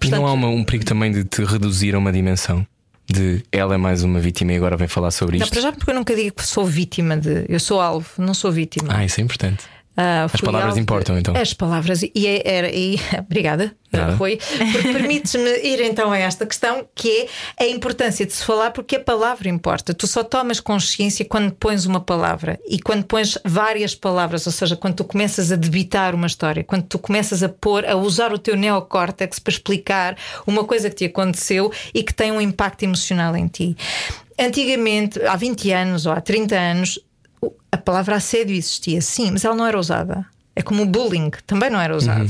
E não há Portanto- uma- um perigo também de te reduzir a uma dimensão de ela é mais uma vítima e agora vem falar sobre Não, isto. para já porque eu nunca digo que sou vítima de. Eu sou alvo, não sou vítima. Ah, isso é importante. Ah, fui palavras importam, então. As palavras, e, é- era, e obrigada, Nada. Rui, porque permites-me ir então a esta questão que é a importância de se falar, porque a palavra importa. Tu só tomas consciência quando pões uma palavra e quando pões várias palavras, ou seja, quando tu começas a debitar uma história, quando tu começas a pôr, a usar o teu neocórtex para explicar uma coisa que te aconteceu e que tem um impacto emocional em ti. Antigamente, há 20 anos ou há 30 anos, palavra assédio existia, sim, mas ela não era usada. É como o bullying, também não era usado.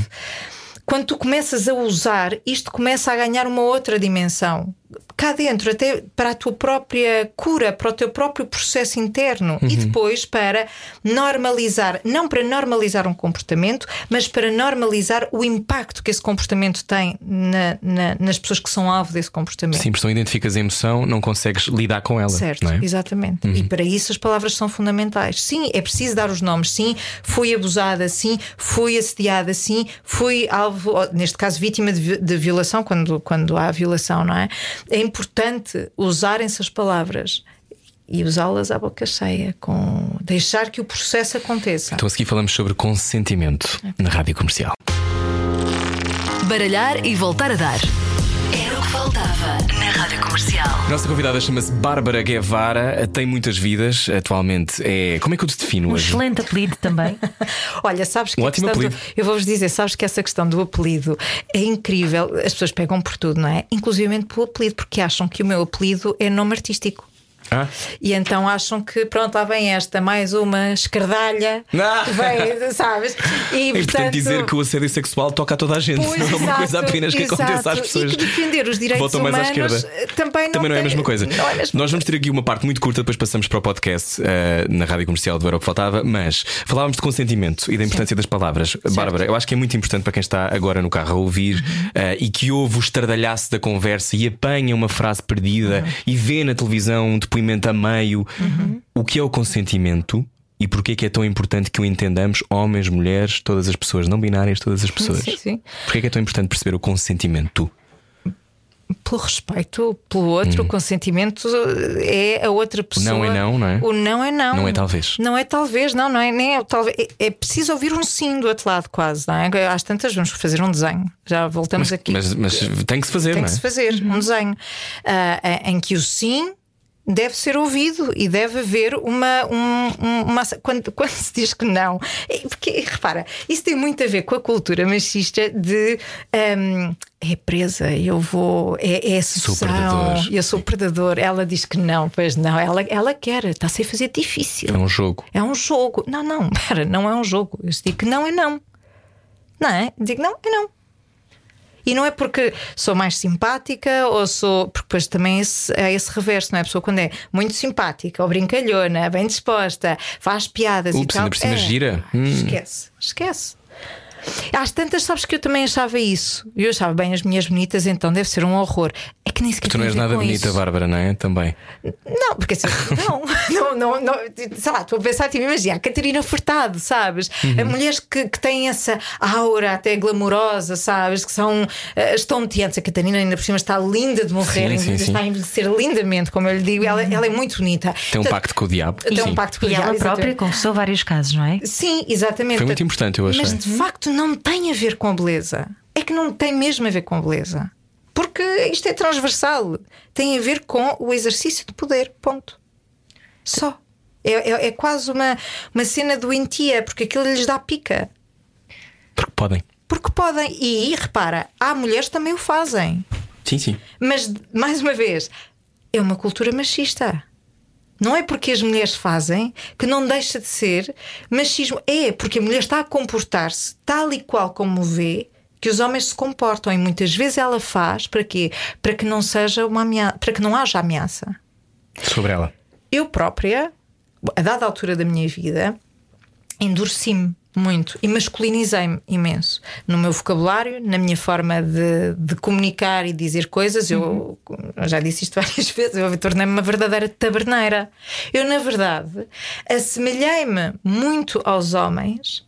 Quando tu começas a usar, isto começa a ganhar uma outra dimensão. Cá dentro, até para a tua própria cura, para o teu próprio processo interno e depois para normalizar, não para normalizar um comportamento, mas para normalizar o impacto que esse comportamento tem na- na- nas pessoas que são alvo desse comportamento. Sim, porque não identificas a emoção, não consegues lidar com ela. Certo, é? exatamente. E para isso as palavras são fundamentais. Sim, é preciso dar os nomes. Sim, fui abusada. Sim, fui assediada. Sim, fui alvo, neste caso, vítima de, de violação, quando, quando há violação, não é? É importante usarem-se as palavras. e usá-las à boca cheia, com deixar que o processo aconteça. Então a seguir falamos sobre consentimento na rádio comercial. Baralhar e voltar a dar. Comercial. Nossa convidada chama-se Bárbara Guevara, tem muitas vidas, atualmente é. Como é que eu te defino Um hoje? excelente apelido também. Olha, sabes que Um ótimo questão do- apelido. eu vou-vos dizer, sabes que essa questão do apelido é incrível. As pessoas pegam por tudo, não é? Inclusive pelo apelido, porque acham que o meu apelido é nome artístico. Ah? E então acham que, pronto, lá vem esta, mais uma escardalha. Ah! Vem, sabes? E, É importante portanto, dizer que o assédio sexual toca a toda a gente, Pois, não é uma exato, coisa apenas que acontece às exato. pessoas. E que defender os direitos Voltam mais à humanos esquerda. eh, também não, Também não é a mesma coisa. é a mesma Nós vamos ter aqui uma parte muito curta, depois passamos para o podcast eh, na rádio comercial do Era o que Faltava, mas falávamos de consentimento e da importância das palavras. Bárbara, eu acho que é muito importante para quem está agora no carro a ouvir Uhum. eh, e que ouve o estardalhaço da conversa e apanha uma frase perdida Uhum. e vê na televisão um depoimento a meio. O que é o consentimento? E porquê é que é tão importante que o entendamos, homens, mulheres, todas as pessoas, não binárias, todas as pessoas? Sim, sim. Porquê é que é tão importante perceber o consentimento? Pelo respeito pelo outro, o consentimento é a outra pessoa. Hum. não é não, não é? O não é não. Não é talvez. Não é talvez, não, não é nem é talvez. É, é preciso ouvir um sim do outro lado, quase, não é? Às tantas vamos fazer um desenho. Já voltamos aqui. Mas, mas tem que se fazer, Tem não que é? se fazer um desenho ah, em que o sim deve ser ouvido e deve haver uma. um- um- uma quando, quando se diz que não. é Porque, repara, isso tem muito a ver com a cultura machista de. ahm, é presa, eu vou. É, é sedução, eu sou predador. Ela diz que não, pois não. Ela, ela quer, está-se a fazer difícil. É um jogo. É um jogo. Não, não, pera, não é um jogo. Eu digo que não é não. Não é? Digo não, é não. E não é porque sou mais simpática ou sou. Porque depois também esse, é esse reverso, não é? A pessoa quando é muito simpática ou brincalhona, bem disposta, faz piadas e Ups, tal. ainda por cima é, gira. Hum. Esquece, esquece. Às tantas, sabes que eu também achava isso. Eu achava bem as minhas bonitas, então deve ser um horror. É que nem sequer Tu não és nada bonita, isso. Bárbara, não é? Também. Não, porque assim, não, não, não, não, sei lá, estou a pensar, tipo, imagina, a Catarina Furtado, sabes? Uhum. Mulheres que, que têm essa aura até glamourosa, sabes? Que são uh, estonteantes. A Catarina ainda por cima está linda de morrer, Sim, sim, ainda sim. está a envelhecer lindamente, como eu lhe digo, ela, ela é muito bonita. Tem um pacto com o diabo. Tem Sim. um pacto com o E ela diabo, própria exatamente. confessou vários casos, não é? Sim, exatamente. Foi muito importante, eu achei. Mas de facto não tem a ver com beleza. É que não tem mesmo a ver com beleza. Porque isto é transversal. Tem a ver com o exercício de poder. Ponto. Só. É, é- é quase uma, uma cena doentia, porque aquilo lhes dá pica. Porque podem. Porque podem. E repara, há mulheres que também o fazem. Sim, sim. Mas, mais uma vez, é uma cultura machista. Não é porque as mulheres fazem que não deixa de ser machismo. É porque a mulher está a comportar-se tal e qual como vê que os homens se comportam. E muitas vezes ela faz para quê? Para que não seja uma ameaça, para que não haja ameaça. Sobre ela. Eu própria, a dada altura da minha vida, endureci-me muito e masculinizei-me imenso no meu vocabulário, na minha forma de, de comunicar e dizer coisas. Eu, eu já disse isto várias vezes, eu tornei-me uma verdadeira taberneira. Eu, na verdade, assemelhei-me muito aos homens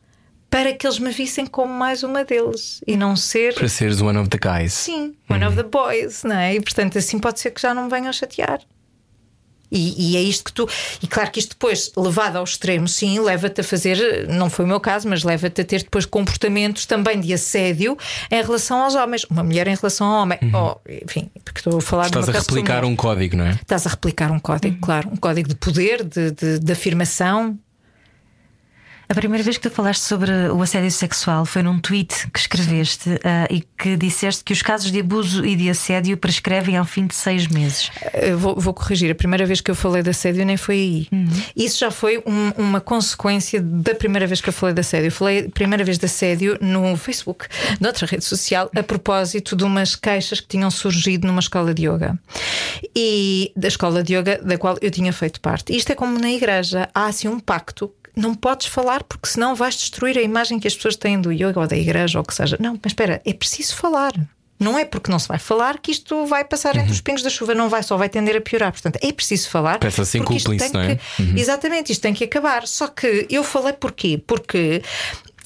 para que eles me vissem como mais uma deles e não ser. Para seres one of the guys. Sim, one of the boys, não é? E portanto, assim pode ser que já não me venham chatear. E, e é isto que tu. E claro que isto depois, levado ao extremo, sim, leva-te a fazer, não foi o meu caso, mas leva-te a ter depois comportamentos também de assédio em relação aos homens. Uma mulher em relação ao homem. Ou, enfim, porque estou a falar Uhum. Estás de a replicar um código, não é? Estás a replicar um código, claro, um código de poder, de, de, de afirmação. A primeira vez que tu falaste sobre o assédio sexual foi num tweet que escreveste ah, e que disseste que os casos de abuso e de assédio prescrevem ao fim de seis meses. Eu vou, vou corrigir. A primeira vez que eu falei de assédio nem foi aí. Isso já foi um- uma consequência da primeira vez que eu falei de assédio. Eu falei a primeira vez de assédio no Facebook, noutra rede social, a propósito de umas queixas que tinham surgido numa escola de yoga. E da escola de yoga da qual eu tinha feito parte. Isto é como na igreja, há assim um pacto. Não podes falar porque senão vais destruir a imagem que as pessoas têm do yoga ou da igreja ou o que seja. Não, mas espera, é preciso falar. Não é porque não se vai falar que isto vai passar entre os pingos da chuva, não vai, só vai tender a piorar. Portanto, é preciso falar. Peças assim cúmplice, não é? que- Exatamente, isto tem que acabar. Só que eu falei porquê? Porque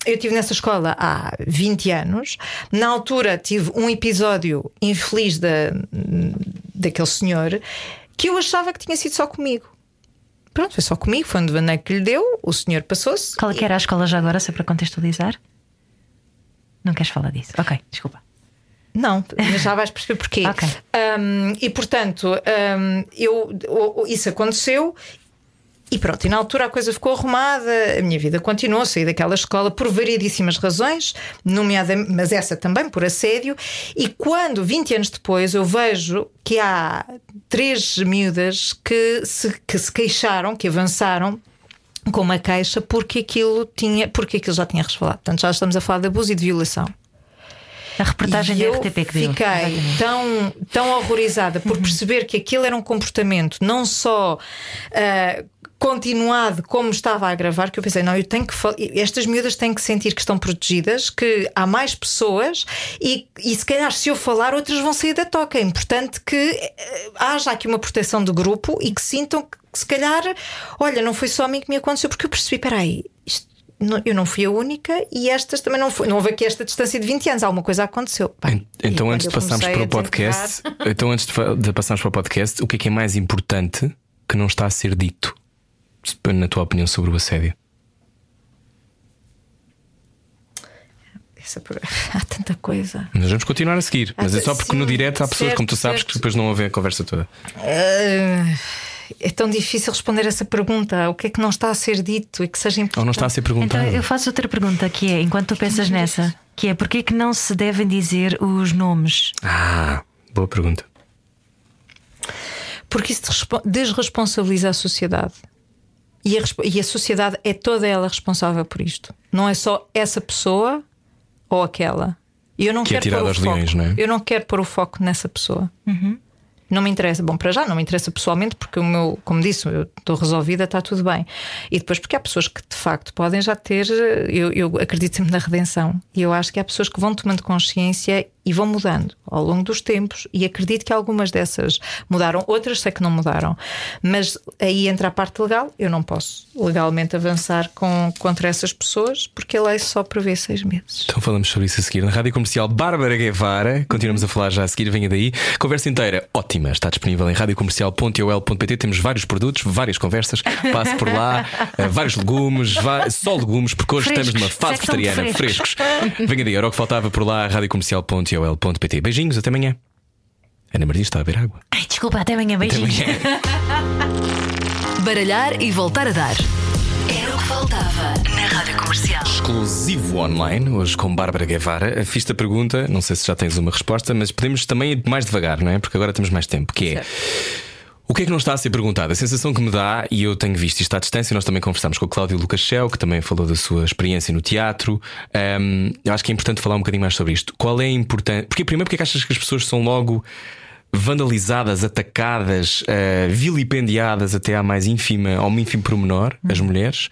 eu estive nessa escola há 20 anos. Na altura tive um episódio infeliz da, daquele senhor que eu achava que tinha sido só comigo. Pronto, foi só comigo, foi um devaneio que lhe deu, o senhor passou-se. Qual é que era a escola já agora, só para contextualizar? Não queres falar disso? Ok, desculpa. Não, mas já vais perceber porquê. Ok. Um, e portanto, um, eu, isso aconteceu. E pronto, e na altura a coisa ficou arrumada, a minha vida continuou, saí daquela escola por variedíssimas razões, nomeadamente, mas essa também por assédio. E quando, 20 anos depois, eu vejo que há três miúdas que se, que se queixaram, que avançaram com uma queixa porque aquilo, tinha, porque aquilo já tinha resvalado. Portanto, já estamos a falar de abuso e de violação. A reportagem da RTP que deu. Fiquei Exatamente. tão, tão horrorizada por Uhum. perceber que aquilo era um comportamento não só. ah, Continuado como estava a agravar, que eu pensei, não, eu tenho que estas miúdas têm que sentir que estão protegidas, que há mais pessoas e, e se calhar se eu falar, outras vão sair da toca. É importante que eh, haja aqui uma proteção do grupo e que sintam que, se calhar, olha, não foi só a mim que me aconteceu, porque eu percebi, peraí, isto não- eu não fui a única e estas também não foi. Não houve aqui esta distância de 20 anos, alguma coisa aconteceu. Bem, Então, antes de passarmos para o podcast, então antes de, de passarmos para o podcast, o que é que é mais importante que não está a ser dito, na tua opinião, sobre o assédio? Essa Há tanta coisa. Nós vamos continuar a seguir, mas é só porque no direto há pessoas, certo, como tu sabes, certo. que depois não ouvem a conversa toda. Ah, é tão difícil responder essa pergunta. O que é que não está a ser dito e que seja importante? Ou não está a ser Então perguntado? eu faço outra pergunta que é, enquanto tu pensas nessa, que é porquê que não se devem dizer os nomes? Ah, boa pergunta. Porque isso desrespo- desresponsabiliza a sociedade. E a, e a sociedade é toda ela responsável por isto. Não é só essa pessoa ou aquela. E eu não Que é quero tirada pôr o aos foco. leões, não é? Eu não quero pôr o foco nessa pessoa. Não me interessa. Bom, para já não me interessa pessoalmente, porque o meu, como disse, eu estou resolvida, está tudo bem. E depois, porque há pessoas que de facto podem já ter. Eu, eu acredito sempre na redenção. E eu acho que há pessoas que vão tomando consciência e vão mudando ao longo dos tempos. E acredito que algumas dessas mudaram, outras sei que não mudaram. Mas aí entra a parte legal. Eu não posso legalmente avançar com, contra essas pessoas, porque a lei só prevê seis meses. Então falamos sobre isso a seguir. Na Rádio Comercial Bárbara Guevara, continuamos a falar já a seguir, venha daí. Conversa inteira ótima, está disponível em radiocomercial.ol.pt. Temos vários produtos, várias conversas. Passe por lá, eh, vários legumes, só legumes, porque hoje Frescos, estamos numa fase vegetariana. frescos. Venha daí, era o que faltava por lá, radiocomercial.ol.pt. Beijinhos, até amanhã. Ana Martins está a beber água. Ai, desculpa, até amanhã, Até beijinhos. amanhã. Baralhar e voltar a dar. Era o que faltava na Rádio Comercial. exclusivo online, hoje com Bárbara Guevara. Fiz-te a pergunta, não sei se já tens uma resposta, mas podemos também ir mais devagar, não é? Porque agora temos mais tempo. Que é. O que é que não está a ser perguntado? A sensação que me dá, e eu tenho visto isto à distância, nós também conversamos com o Cláudio Lucas Shell, que também falou da sua experiência no teatro. Ahm, eu acho que é importante falar um bocadinho mais sobre isto. Qual é a importância. Porque, primeiro, porque é que achas que as pessoas são logo vandalizadas, atacadas, eh, vilipendiadas até à mais ínfima, ao ínfimo pormenor, as mulheres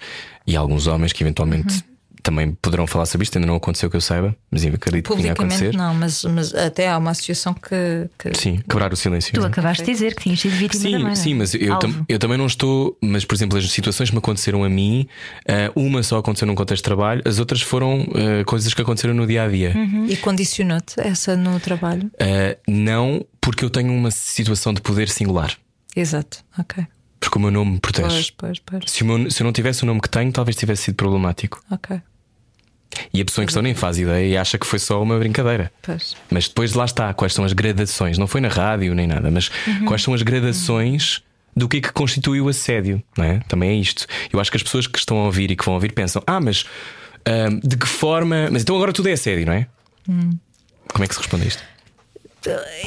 e alguns homens que eventualmente também poderão falar sobre isto. Ainda não aconteceu que eu saiba, mas acredito que vinha a Publicamente acontecer. não, mas, mas até há uma associação que. que- Sim, quebrar o silêncio. Tu não é? acabaste de dizer que tinhas sido vítima Sim, também. sim, mas eu, tam- eu também não estou. Mas, por exemplo, as situações que me aconteceram a mim, eh, uma só aconteceu num contexto de trabalho, as outras foram eh, coisas que aconteceram no dia a dia. E condicionou-te essa no trabalho? Eh, não porque eu tenho uma situação de poder singular, Exato, ok. porque o meu nome me protege. Pois, pois, pois. Se, o meu- se eu não tivesse o nome que tenho, talvez tivesse sido problemático. Ok, E a pessoa em questão nem faz ideia e acha que foi só uma brincadeira. pois. Mas depois lá está, quais são as gradações? Não foi na rádio nem nada, mas quais são as gradações do que é que constitui o assédio? Não é? Também é isto. Eu acho que as pessoas que estão a ouvir e que vão ouvir pensam: ah, mas ahm, de que forma. Mas então agora tudo é assédio, não é? Como é que se responde a isto?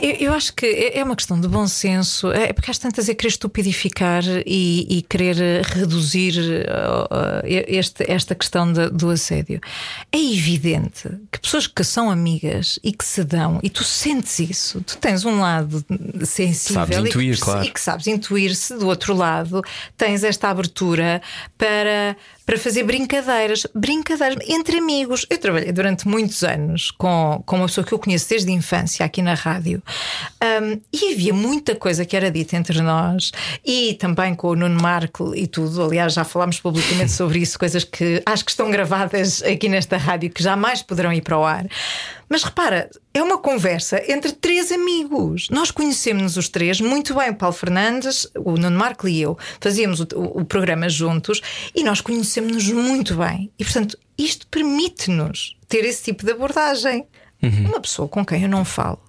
Eu, eu acho que é é uma questão de bom senso. É porque às tantas é querer estupidificar e, e querer eh, reduzir uh, este- esta questão de- do assédio. É evidente que pessoas que são amigas e que se dão, e tu sentes isso, tu tens um lado sensível Sabes e que intuir, claro. e que sabes intuir-se, do outro lado, tens esta abertura para, para fazer brincadeiras, brincadeiras entre amigos. Eu trabalhei durante muitos anos com, com uma pessoa que eu conheço desde a infância aqui na rádio Um, e havia muita coisa que era dita entre nós e também com o Nuno Marco e tudo. Aliás, já falámos publicamente sobre isso, coisas que acho que estão gravadas aqui nesta rádio que jamais poderão ir para o ar. Mas repara, é uma conversa entre três amigos. Nós conhecemos-nos os três muito bem. Paulo Fernandes, o Nuno Marco e eu fazíamos o, o, o programa juntos e nós conhecemos-nos muito bem. E portanto, isto permite-nos ter esse tipo de abordagem. Uma pessoa com quem eu não falo.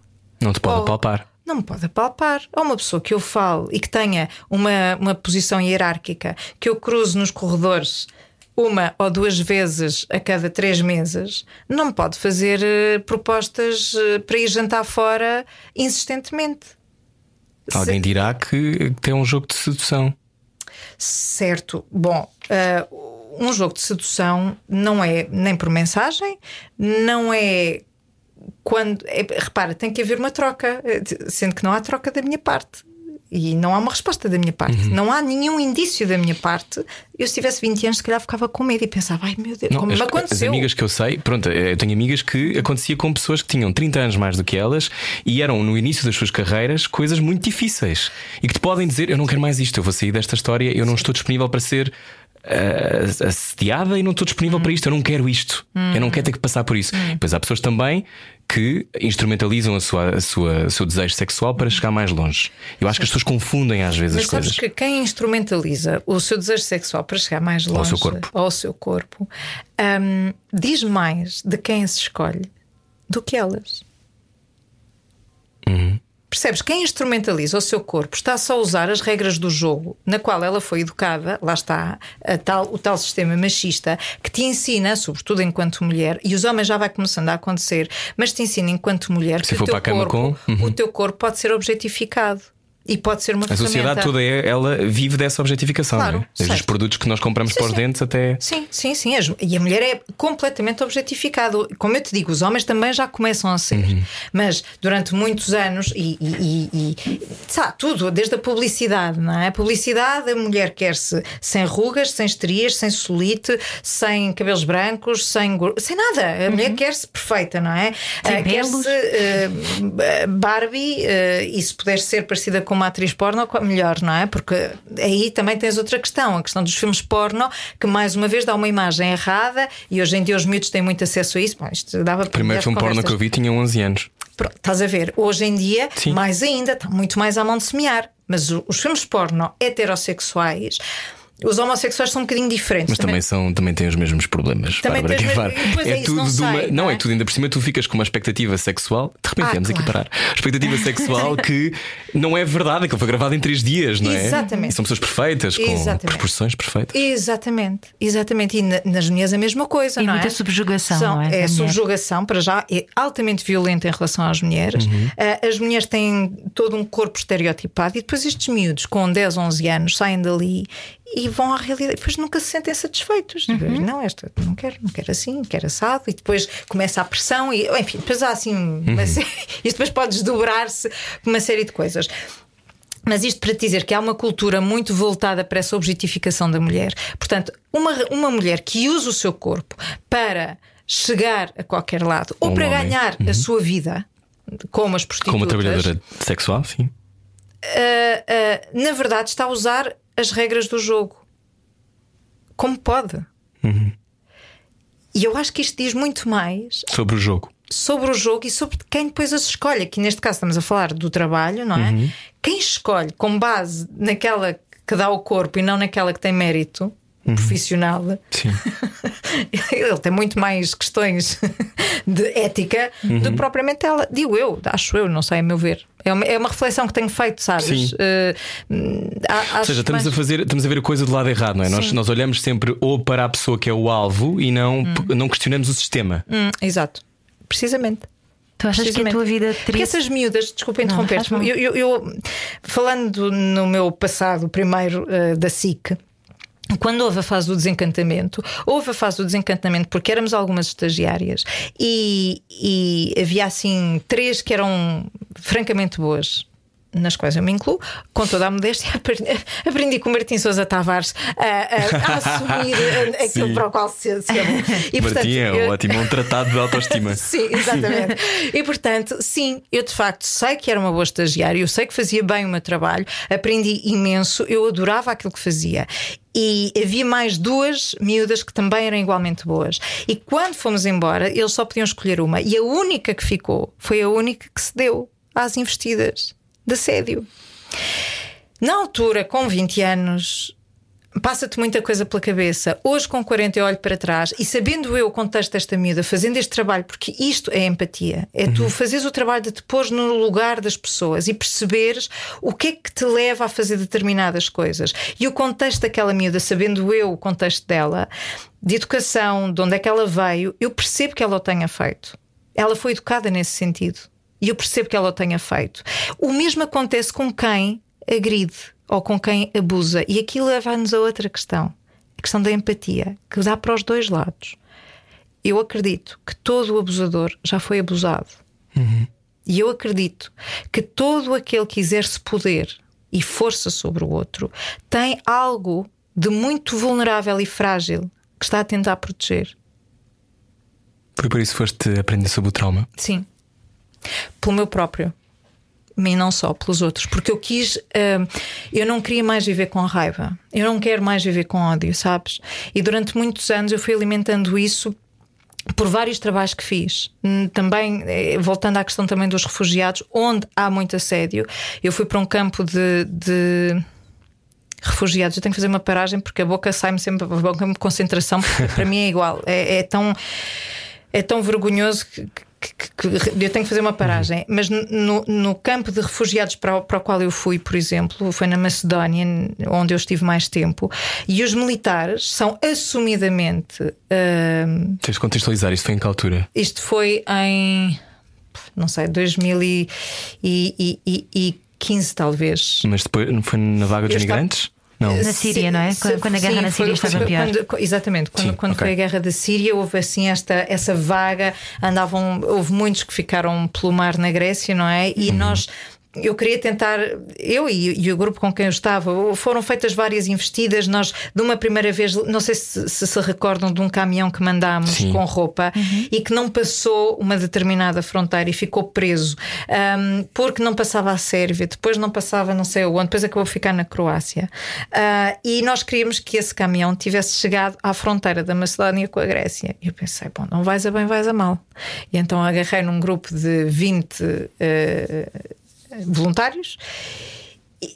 Não te pode Oh. apalpar. Não me pode apalpar. Ou uma pessoa que eu falo e que tenha uma, uma posição hierárquica, que eu cruzo nos corredores uma ou duas vezes a cada três meses, não me pode fazer eh, propostas eh, para ir jantar fora insistentemente. Alguém dirá que tem um jogo de sedução. Certo. Bom, ah, um jogo de sedução não é nem por mensagem, não é quando. é- repara, tem que haver uma troca, sendo que não há troca da minha parte. E não há uma resposta da minha parte. Uhum. Não há nenhum indício da minha parte. Eu, se tivesse 20 anos, se calhar ficava com medo e pensava: ai meu Deus, Não, como as, me as aconteceu? amigas que eu sei, pronto, eh, eu tenho amigas que acontecia com pessoas que tinham 30 anos mais do que elas e eram no início das suas carreiras coisas muito difíceis e que te podem dizer: Eu não quero mais isto, eu vou sair desta história, eu não estou disponível para ser eh, assediada e não estou disponível para isto, eu não quero isto, eu não quero ter que passar por isso. Depois há pessoas também que instrumentalizam a sua, a sua, o seu desejo sexual para chegar mais longe. Eu acho que as pessoas confundem às vezes Mas as coisas. que quem instrumentaliza o seu desejo sexual para chegar mais longe Ao seu corpo. ao seu corpo, hum, diz mais de quem se escolhe do que elas. Uhum. Percebes? Quem instrumentaliza o seu corpo está só a usar as regras do jogo na qual ela foi educada, lá está, tal, o tal sistema machista que te ensina, sobretudo enquanto mulher, e os homens já vai começando a acontecer, mas te ensina enquanto mulher Se que o teu, corpo, com- Uhum. o teu corpo pode ser objetificado. E pode ser uma A sociedade toda é, ela vive dessa objetificação, Claro, não é? Desde os certo. produtos que nós compramos Sim, para os sim. dentes até. Sim, sim, sim. E a mulher é completamente objetificada. Como eu te digo, os homens também já começam a ser. Uhum. Mas durante muitos anos, e, e, e, e sabe, tudo, desde a publicidade, não é? A publicidade, a mulher quer-se sem rugas, sem estrias, sem solite, sem cabelos brancos, sem, sem nada. A mulher quer-se perfeita, não é? Pelos. quer-se uh, Barbie uh, e se puder ser parecida com uma atriz porno, melhor, não é? Porque aí também tens outra questão, a questão dos filmes porno, que mais uma vez dá uma imagem errada e hoje em dia os miúdos têm muito acesso a isso. Bom, isto dava O primeiro filme porno que eu vi tinha 11 anos. Pronto, estás a ver, hoje em dia, Sim. mais ainda, está muito mais à mão de semear. Mas os filmes porno heterossexuais, os homossexuais são um bocadinho diferentes. Mas também, são, também têm os mesmos problemas. Também Bárbara Guevara. pois é isso, não de uma. não, não é é? tudo, ainda por cima tu ficas com uma expectativa sexual. De repente Ah, aqui claro. parar. Expectativa sexual que não é verdade, aquilo foi gravado em três dias, não é? Exatamente. São pessoas perfeitas, com Exatamente. proporções perfeitas. Exatamente, exatamente. E na- nas mulheres a mesma coisa, E não muita é? subjugação, São- não é? Mulher. subjugação, para já, é altamente violenta em relação às mulheres. Uhum. Ah, as mulheres têm todo um corpo estereotipado e depois estes miúdos com 10, 11 anos saem dali e vão à realidade. Depois nunca se sentem satisfeitos. Uhum. Não, esta não quero, não quero assim, quero assado. E depois começa a pressão e, enfim, depois há assim uma Uhum. série. E depois pode desdobrar-se uma série de coisas. Mas isto para te dizer que há uma cultura muito voltada para essa objetificação da mulher. Portanto, uma, uma mulher que usa o seu corpo para chegar a qualquer lado ou Um para homem. ganhar a sua vida, como as prostitutas, Como trabalhadora sexual, sim. ah, ah, na verdade está a usar as regras do jogo como pode. E eu acho que isto diz muito mais Sobre o jogo. sobre o jogo e sobre quem depois as escolhe. Aqui neste caso estamos a falar do trabalho, não é? Uhum. Quem escolhe com base naquela que dá o corpo e não naquela que tem mérito Uhum. profissional, Sim. ele tem muito mais questões de ética do que propriamente ela. Digo eu, acho eu, não sei, a meu ver. É uma, é uma reflexão que tenho feito, sabes? Sim. Hum, a- Ou seja, estamos mais- a, fazer, estamos a ver a coisa do lado errado, não é? Nós, Sim. nós olhamos sempre ou para a pessoa que é o alvo e não, não questionamos o sistema. Hum, exato, precisamente. Tu achas que a tua vida Porque teria. essas miúdas, desculpa Não, interromper-te, eu, eu- eu- falando no meu passado, primeiro eh, da SIC. Quando houve a fase do desencantamento, houve a fase do desencantamento porque éramos algumas estagiárias e, e havia assim três que eram francamente boas. Nas quais eu me incluo, com toda a modéstia, aprendi, com o Martim Sousa Tavares a, a- a assumir aquilo Sim. para o qual se, se amou. E, Martim é eu- ótimo, é um tratado de autoestima. Sim, exatamente. e portanto, sim, eu de facto sei que era uma boa estagiária, eu sei que fazia bem o meu trabalho, aprendi imenso, eu adorava aquilo que fazia. E havia mais duas miúdas que também eram igualmente boas. E quando fomos embora, eles só podiam escolher uma. E a única que ficou foi a única que se deu às investidas de assédio. Na altura, com 20 anos, passa-te muita coisa pela cabeça. Hoje, com 40, eu olho para trás e sabendo eu o contexto desta miúda, fazendo este trabalho, porque isto é empatia, é tu fazeres o trabalho de te pôr no lugar das pessoas e perceberes o que é que te leva a fazer determinadas coisas. E o contexto daquela miúda, sabendo eu o contexto dela, de educação, de onde é que ela veio, eu percebo que ela o tenha feito. Ela foi educada nesse sentido. E eu percebo que ela o tenha feito. O mesmo acontece com quem agride ou com quem abusa. E aqui leva-nos a outra questão, a questão da empatia, que dá para os dois lados. Eu acredito que todo o abusador já foi abusado. E eu acredito que todo aquele que exerce poder e força sobre o outro tem algo de muito vulnerável e frágil que está a tentar proteger. Foi por isso foste aprender sobre o trauma. Sim. Pelo meu próprio. E não só, pelos outros. Porque eu quis. hum, eu não queria mais viver com raiva. Eu não quero mais viver com ódio, sabes? E durante muitos anos eu fui alimentando isso por vários trabalhos que fiz. Hum, Também, eh, voltando à questão também dos refugiados, onde há muito assédio, eu fui para um campo de. de refugiados. Eu tenho que fazer uma paragem porque a boca sai-me sempre a boca de concentração, porque para mim é igual. É, é tão, é tão vergonhoso que, que- que- eu tenho que fazer uma paragem. Mas no, no campo de refugiados para o, para o qual eu fui, por exemplo, foi na Macedónia, onde eu estive mais tempo, e os militares são assumidamente. hum, Tens de contextualizar isto foi em que altura? isto foi em. não sei, 2015, talvez. Mas depois não foi na vaga dos Eu estava- migrantes? Não. Na Síria, não é? Sim, Quando- a guerra sim, na Síria foi- estava pior. quando- exatamente, quando, Sim, quando ok. foi a guerra da Síria, houve assim esta, essa vaga, andavam, houve muitos que ficaram pelo mar na Grécia, não é? Uhum. E nós. Eu queria tentar, eu e, e o grupo com quem eu estava, foram feitas várias investidas. Nós, de uma primeira vez, não sei se se, se recordam de um caminhão que mandámos Sim. com roupa e que não passou uma determinada fronteira e ficou preso ahm, porque não passava a Sérvia, depois não passava não sei onde, depois acabou a ficar na Croácia. Ah, e nós queríamos que esse caminhão tivesse chegado à fronteira da Macedónia com a Grécia. E eu pensei, bom, não vais a bem, vais a mal. E então agarrei num grupo de 20 eh, voluntários.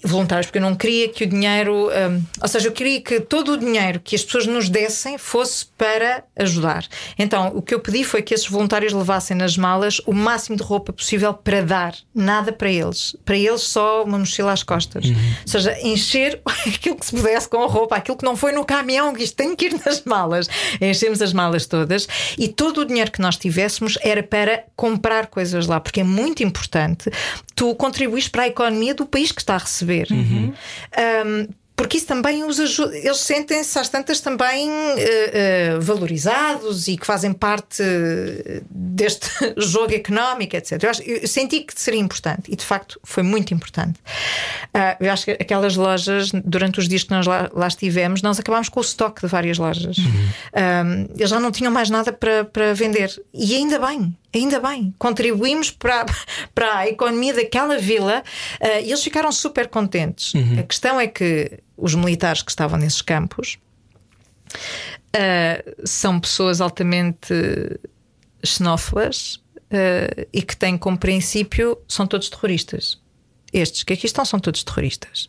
Voluntários, porque eu não queria que o dinheiro, hum, ou seja, eu queria que todo o dinheiro que as pessoas nos dessem fosse para ajudar. Então, o que eu pedi foi que esses voluntários levassem nas malas o máximo de roupa possível para dar, nada para eles. Para eles, só uma mochila às costas. Ou seja, encher aquilo que se pudesse com a roupa, aquilo que não foi no caminhão, que isto tem que ir nas malas. Enchemos as malas todas e todo o dinheiro que nós tivéssemos era para comprar coisas lá, porque é muito importante tu contribuís para a economia do país que está a receber. Um, porque isso também os ajuda, eles sentem-se às tantas também eh, eh, valorizados e que fazem parte eh, deste jogo económico, etc. Eu, acho- eu senti que seria importante e de facto foi muito importante. Ah, eu acho que aquelas lojas, durante os dias que nós lá, lá estivemos, nós acabámos com o estoque de várias lojas. Um, eles já não tinham mais nada para, para vender. E ainda bem, ainda bem. Contribuímos para, para a economia daquela vila ah, e eles ficaram super contentes. A questão é que os militares que estavam nesses campos ah, são pessoas altamente xenófobas ah, e que têm como princípio são todos terroristas. Estes que aqui estão são todos terroristas.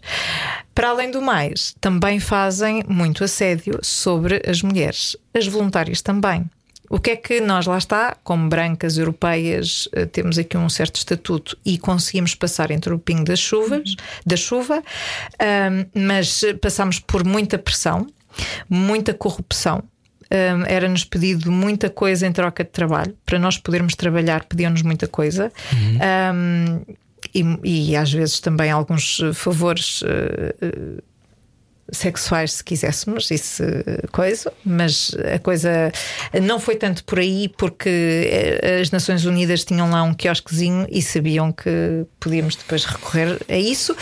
Para além do mais, também fazem muito assédio sobre as mulheres. As voluntárias também. O que é que nós lá está, como brancas europeias, eh, temos aqui um certo estatuto e conseguimos passar entre o pingo das chuvas, da chuva, ahm, mas eh, passamos por muita pressão, muita corrupção. Um, Era-nos pedido muita coisa em troca de trabalho. Para nós podermos trabalhar, pediam-nos muita coisa. Um, e, e às vezes também alguns favores eh, eh, sexuais, se quiséssemos, isso coisa, mas a coisa não foi tanto por aí, porque eh, as Nações Unidas tinham lá um quiosquezinho e sabiam que podíamos depois recorrer a isso.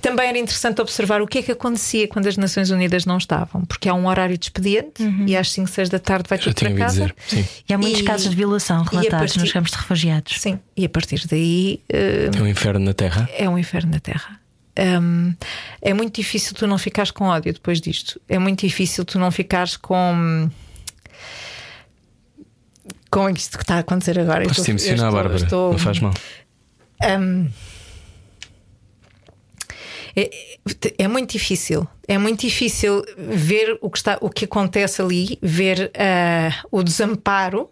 Também era interessante observar o que é que acontecia quando as Nações Unidas não estavam, porque há um horário de expediente e às 5, 6 da tarde vai tudo para casa. dizer. Sim. E há muitos E- casos de violação relatados partir- nos campos de refugiados. Sim, e a partir daí eh, É um inferno na Terra. é um inferno na Terra. Hum, é muito difícil tu não ficares com ódio depois disto. É muito difícil tu não ficares com. Com isto que está a acontecer agora. Podes te emocionar, Bárbara. estou- Não faz mal. Hum, é, é muito difícil. É muito difícil ver o que, está, o que acontece ali, ver ah, o desamparo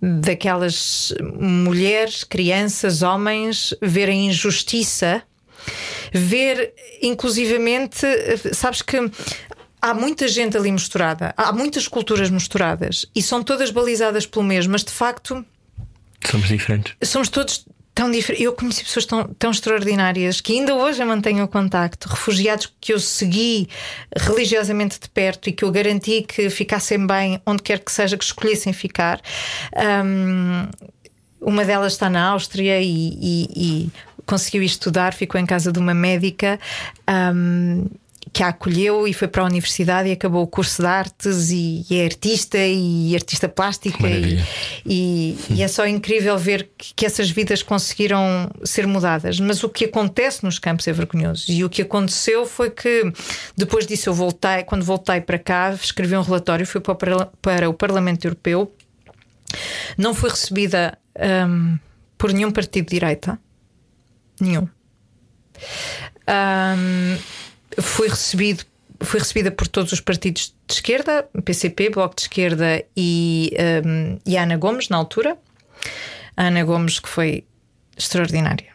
daquelas mulheres, crianças, homens, ver a injustiça, ver inclusivamente, sabes que há muita gente ali misturada, há muitas culturas misturadas e são todas balizadas pelo mesmo, mas de facto Somos diferentes. somos todos tão diferentes. Eu conheci pessoas tão, tão extraordinárias que ainda hoje eu mantenho o contacto. Refugiados que eu segui religiosamente de perto e que eu garanti que ficassem bem onde quer que seja que escolhessem ficar. Um, uma delas está na Áustria e, e- e conseguiu estudar, ficou em casa de uma médica. um, que a acolheu e foi para a universidade e acabou o curso de artes e, é artista e artista plástica e, e, e é só incrível ver que, que essas vidas conseguiram ser mudadas. Mas o que acontece nos campos é vergonhoso. E o que aconteceu foi que depois disso eu voltei, quando voltei para cá, escrevi um relatório, fui para o, para o Parlamento Europeu. Não fui recebida hum, por nenhum partido de direita. Nenhum. Hum, fui recebido fui recebida por todos os partidos de esquerda, PCP, Bloco de Esquerda e, hum, e Ana Gomes, na altura. A Ana Gomes, que foi extraordinária.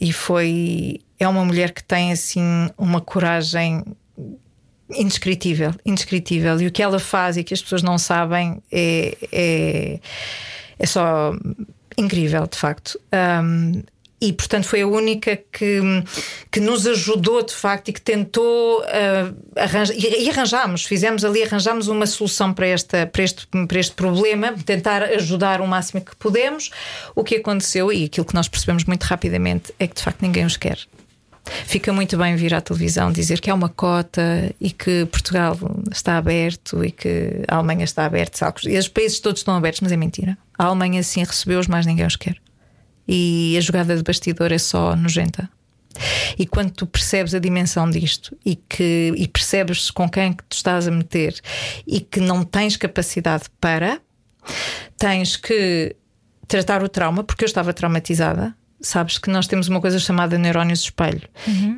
E foi. É uma mulher que tem, assim, uma coragem indescritível, indescritível. E o que ela faz e que as pessoas não sabem é, é, é só incrível, de facto. Um, e portanto foi a única que, que nos ajudou de facto e que tentou uh, arranjar e, e arranjámos, fizemos ali, arranjámos uma solução para, esta, para, este, para este problema, tentar ajudar o máximo que pudemos. O que aconteceu e aquilo que nós percebemos muito rapidamente é que de facto ninguém os quer. Fica muito bem vir à televisão dizer que há uma cota e que Portugal está aberto e que a Alemanha está aberta. E os países todos estão abertos, mas é mentira. A Alemanha sim recebeu-os, mas ninguém os quer. E a jogada de bastidor é só nojenta. E quando tu percebes a dimensão disto e que e percebes com quem que tu estás a meter e que não tens capacidade para, tens que tratar o trauma, porque eu estava traumatizada. Sabes que nós temos uma coisa chamada neurónios de espelho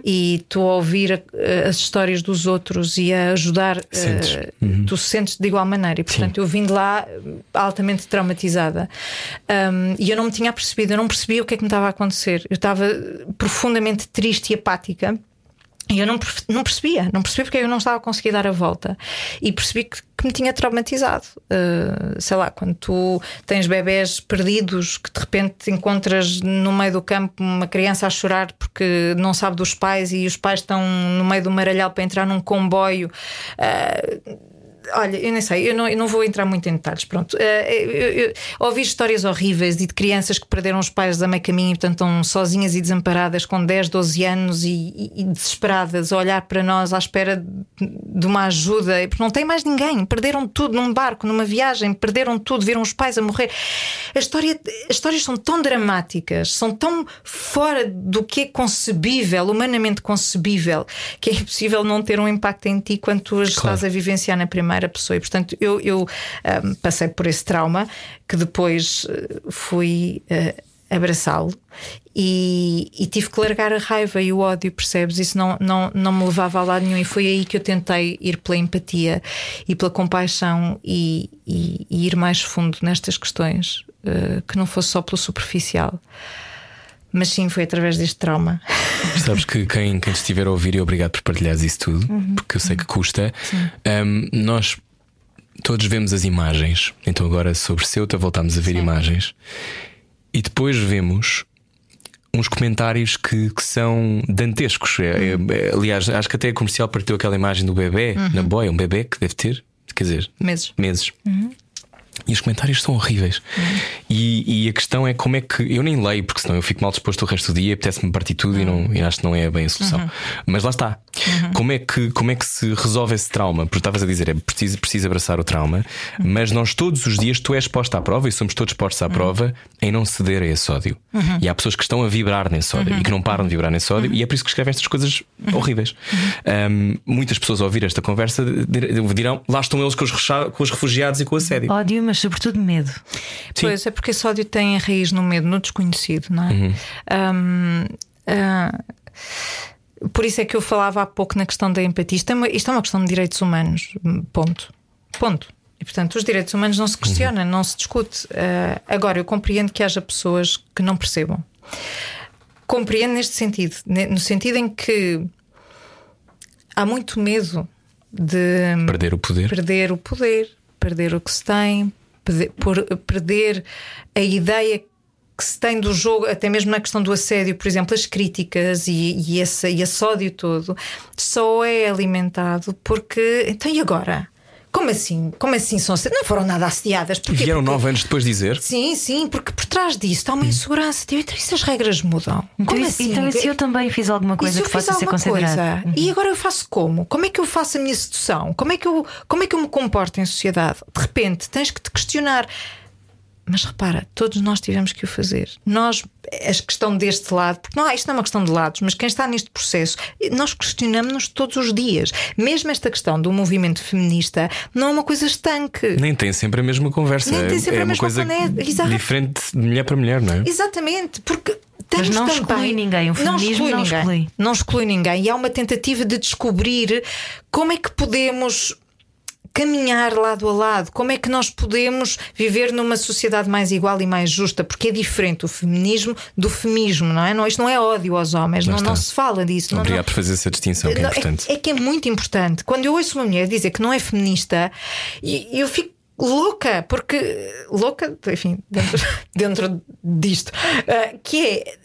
e tu a ouvir a- as histórias dos outros e a ajudar, Sentes. eh, tu sentes de igual maneira. E portanto, eu vim de lá eh, altamente traumatizada Um, e eu não me tinha percebido, eu não percebia o que é que me estava a acontecer. Eu estava profundamente triste e apática. E eu não, não percebia, não percebia porque eu não estava a conseguir dar a volta. E percebi que, que me tinha traumatizado. Uh, sei lá, quando tu tens bebés perdidos, que de repente encontras no meio do campo uma criança a chorar porque não sabe dos pais e os pais estão no meio do maralhau para entrar num comboio. uh, Olha, eu nem sei, eu não, eu não vou entrar muito em detalhes. Pronto, Eh, eu, eu- ouvi histórias horríveis de crianças que perderam os pais a meio caminho e, portanto, estão sozinhas e desamparadas com 10, 12 anos e, e- e desesperadas a olhar para nós à espera de, uma ajuda, porque não tem mais ninguém. Perderam tudo num barco, numa viagem, perderam tudo, viram os pais a morrer. A história, as histórias são tão dramáticas, são tão fora do que é concebível, humanamente concebível, que é impossível não ter um impacto em ti quando tu as estás a vivenciar na primeira pessoa. E portanto, eu, eu ahm, passei por esse trauma que depois eh, fui eh, abraçá-lo. E, e tive que largar a raiva e o ódio, percebes? Isso não, não, não me levava a lado nenhum, e foi aí que eu tentei ir pela empatia e pela compaixão e, e- e ir mais fundo nestas questões, eh, que não fosse só pelo superficial. Mas sim, foi através deste trauma. Sabes que quem, quem estiver a ouvir, e obrigado por partilhares isso tudo, porque eu sei que custa. Um, nós todos vemos as imagens, então agora sobre Ceuta voltámos a ver imagens e depois vemos uns comentários que, que são dantescos. É- é- aliás, acho que até a comercial partiu aquela imagem do bebê na boia, um bebê que deve ter, quer dizer, Meses. meses. E os comentários são horríveis. E, e a questão é como é que. Eu nem leio, porque senão eu fico mal disposto o resto do dia, apetece-me partir tudo e, não, e acho que não é bem a solução. Mas lá está. Como, é que, como é que se resolve esse trauma? Porque estavas a dizer, é preciso, preciso abraçar o trauma, mas nós todos os dias tu és posta à prova e somos todos postos à prova em não ceder a esse ódio. E há pessoas que estão a vibrar nesse ódio e que não param de vibrar nesse ódio, e é por isso que escrevem estas coisas horríveis. Um, muitas pessoas ao ouvir esta conversa dir- dirão: lá estão eles com os, com os refugiados e com o assédio. Ódio, mas sobretudo medo. Pois é porque esse ódio tem a raiz no medo, no desconhecido, não é? Uhum. Hum, ah, por isso é que eu falava há pouco na questão da empatia. Isto é uma, isto é uma questão de direitos humanos. Ponto. Ponto. E portanto, os direitos humanos não se questiona, não se discute. Ah, agora, eu compreendo que haja pessoas que não percebam. Compreendo neste sentido, no sentido em que há muito medo de Perder o poder. perder o poder, perder o que se tem, por- perder a ideia que se tem do jogo, até mesmo na questão do assédio, por exemplo, as críticas e, e, esse, e esse ódio todo só é alimentado porque. Então e agora? Como assim? Como assim são assediadas? Não foram nada assediadas. Porquê? Vieram Porque- nove anos depois dizer. Sim, sim, porque por trás disso está uma insegurança. Tipo, Então, e se as regras mudam? Então, Como e- assim? então, e se eu também fiz alguma coisa que fiz possa ser alguma considerada? coisa? E agora eu faço como? Como é que eu faço a minha sedução? Como é que eu, como é que eu me comporto em sociedade? De repente tens que te questionar. Mas repara, todos nós tivemos que o fazer. Nós, a questão deste lado, porque não, isto não é uma questão de lados, mas quem está neste processo, nós questionamos-nos todos os dias. Mesmo esta questão do movimento feminista não é uma coisa estanque. Nem tem sempre a mesma conversa. Nem tem É- sempre é a mesma coisa conversa. Exato. diferente de mulher para mulher, não é? Exatamente, porque temos Mas não também... exclui ninguém, o feminismo não ninguém. exclui. Não exclui ninguém. E há uma tentativa de descobrir como é que podemos caminhar lado a lado, como é que nós podemos viver numa sociedade mais igual e mais justa, porque é diferente o feminismo do femismo, não é? Não, isto não é ódio aos homens, não, não se fala disso. Obrigado não- por fazer essa distinção, que é não, importante. é, é que é muito importante. Quando eu ouço uma mulher dizer que não é feminista, eu fico louca, porque louca, enfim, dentro, dentro disto, ah, que é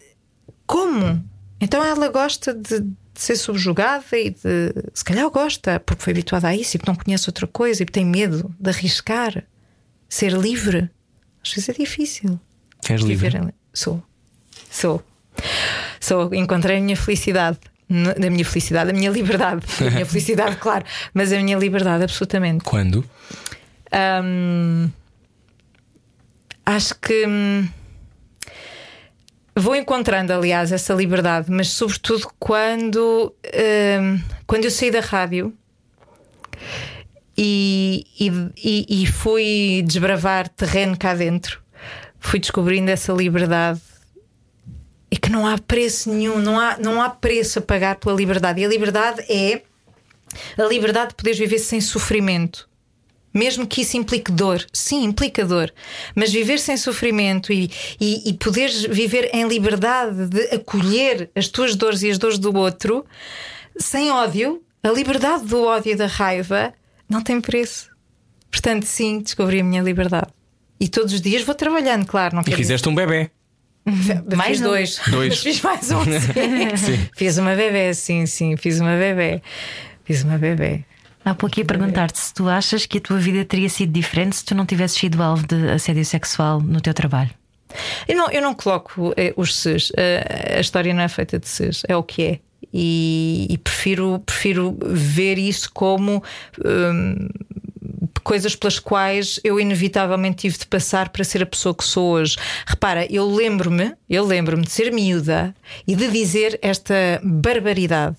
como? Então ela gosta de, de ser subjugada e de. Se calhar gosta, porque foi habituada a isso e porque não conhece outra coisa e porque tem medo de arriscar, ser livre. Às vezes é difícil. És livre. Viver Sou. Sou. Sou. Encontrei a minha felicidade. Da minha felicidade, a minha liberdade. A minha felicidade, claro, mas a minha liberdade, absolutamente. Quando? Hum, acho que hum, vou encontrando, aliás, essa liberdade, mas sobretudo quando, hum, quando eu saí da rádio e, e- e fui desbravar terreno cá dentro, fui descobrindo essa liberdade. E que não há preço nenhum, não há, não há preço a pagar pela liberdade. E a liberdade é a liberdade de poderes viver sem sofrimento. Mesmo que isso implique dor, sim, implica dor, mas viver sem sofrimento e, e, e poderes viver em liberdade de acolher as tuas dores e as dores do outro, sem ódio, a liberdade do ódio e da raiva não tem preço. Portanto, sim, descobri a minha liberdade. E todos os dias vou trabalhando, claro. Não E quero fizeste um bebê. Mais fiz um. dois. Dois. Fiz mais um. Sim. Fiz uma bebê, sim, sim. Fiz uma bebê. Fiz uma bebê. Há pouco ia perguntar-te se tu achas que a tua vida teria sido diferente se tu não tivesses sido alvo de assédio sexual no teu trabalho. Eu não, eu não coloco eh, os ses. Eh, a história não é feita de ses, é o que é. E, e prefiro, prefiro ver isso como hum, coisas pelas quais eu inevitavelmente tive de passar para ser a pessoa que sou hoje. Repara, eu lembro-me, eu lembro-me de ser miúda e de dizer esta barbaridade.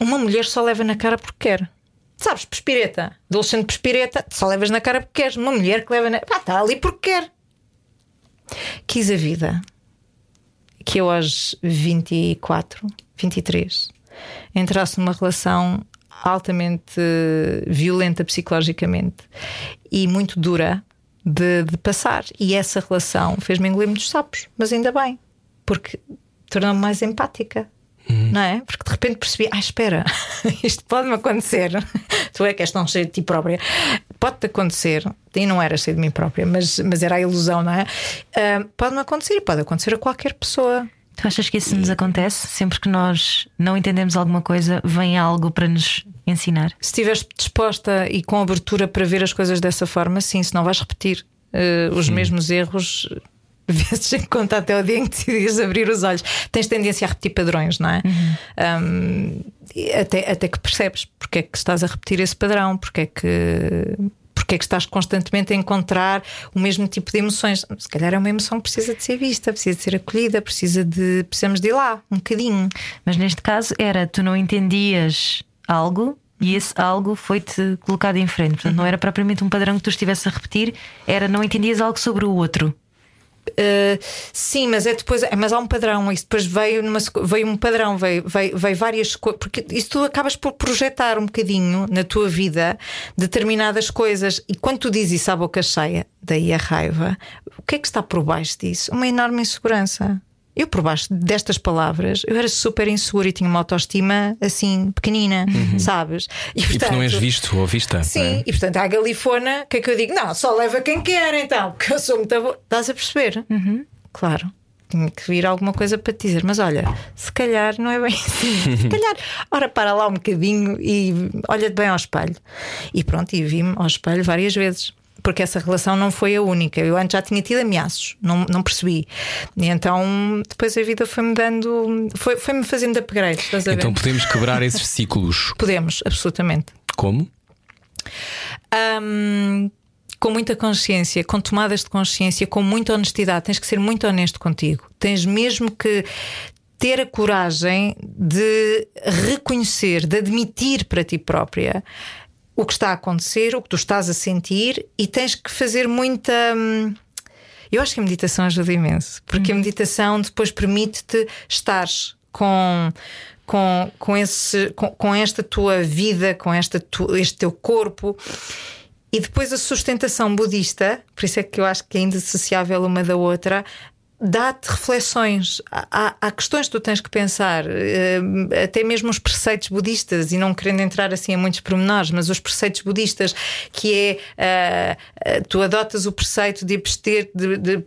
Uma mulher só leva na cara porque quer. Sabes, pespireta, adolescente pespireta, só levas na cara porque queres. Uma mulher que leva na. Pá, está ali porque quer quis a vida que eu aos 24, 23 entrasse numa relação altamente violenta psicologicamente e muito dura de, de passar. E essa relação fez-me engolir muitos sapos, mas ainda bem, porque tornou-me mais empática. Não é? Porque de repente percebi, ah, espera, isto pode-me acontecer. tu é que és tão cheio de ti própria. Pode-te acontecer, e não era cheio de mim própria, mas, mas era a ilusão, não é? Ah, pode-me acontecer e pode acontecer a qualquer pessoa. Tu achas que isso nos acontece? Sempre que nós não entendemos alguma coisa, vem algo para nos ensinar? Se estiveres disposta e com abertura para ver as coisas dessa forma, sim, se não vais repetir eh, os mesmos erros vezes em conta até o dia em que decides abrir os olhos. Tens tendência a repetir padrões, não é? Um, até, até que percebes porque é que estás a repetir esse padrão, porque é que. Porque é que estás constantemente a encontrar o mesmo tipo de emoções? Se calhar é uma emoção que precisa de ser vista, precisa de ser acolhida, precisa de, precisamos de ir lá um bocadinho. Mas neste caso era tu não entendias algo e esse algo foi-te colocado em frente. Portanto, não era propriamente um padrão que tu estivesse a repetir, era não entendias algo sobre o outro. Uh, sim, mas é depois, é, mas há um padrão, isso depois veio, numa, veio um padrão, veio, veio, veio várias coisas, porque isso tu acabas por projetar um bocadinho na tua vida determinadas coisas, e quando tu dizes isso à boca cheia, daí a raiva, o que é que está por baixo disso? Uma enorme insegurança. Eu, por baixo destas palavras, eu era super insegura e tinha uma autoestima assim, pequenina, sabes? E, porque não és visto ou vista. Sim, é? e portanto, à galifona, o que é que eu digo? Não, só leva quem quer então, porque eu sou muito boa. Estás a perceber? Claro. Tinha que vir alguma coisa para te dizer, mas olha, se calhar não é bem assim. se calhar, ora, para lá um bocadinho e olha-te bem ao espelho. E pronto, e vi-me ao espelho várias vezes. Porque essa relação não foi a única. Eu antes já tinha tido ameaços, não, não percebi. E então depois a vida foi-me dando, foi- foi-me fazendo upgrades. Estás a ver? Então podemos quebrar esses ciclos. Podemos, absolutamente. Como? Hum, com muita consciência, com tomadas de consciência, com muita honestidade. Tens que ser muito honesto contigo. Tens mesmo que ter a coragem de reconhecer, de admitir para ti própria o que está a acontecer, o que tu estás a sentir e tens que fazer muita. hum, Eu acho que a meditação ajuda imenso, porque a meditação depois permite-te estares com. Com, com, esse, com, com esta tua vida, com esta tu- este teu corpo, e depois a sustentação budista, por isso é que eu acho que é indissociável uma da outra, dá-te reflexões. Há, há- questões que tu tens que pensar, eh, até mesmo os preceitos budistas, e não querendo entrar assim em muitos pormenores, mas os preceitos budistas, que é eh, eh, tu adotas o preceito de abster, de, de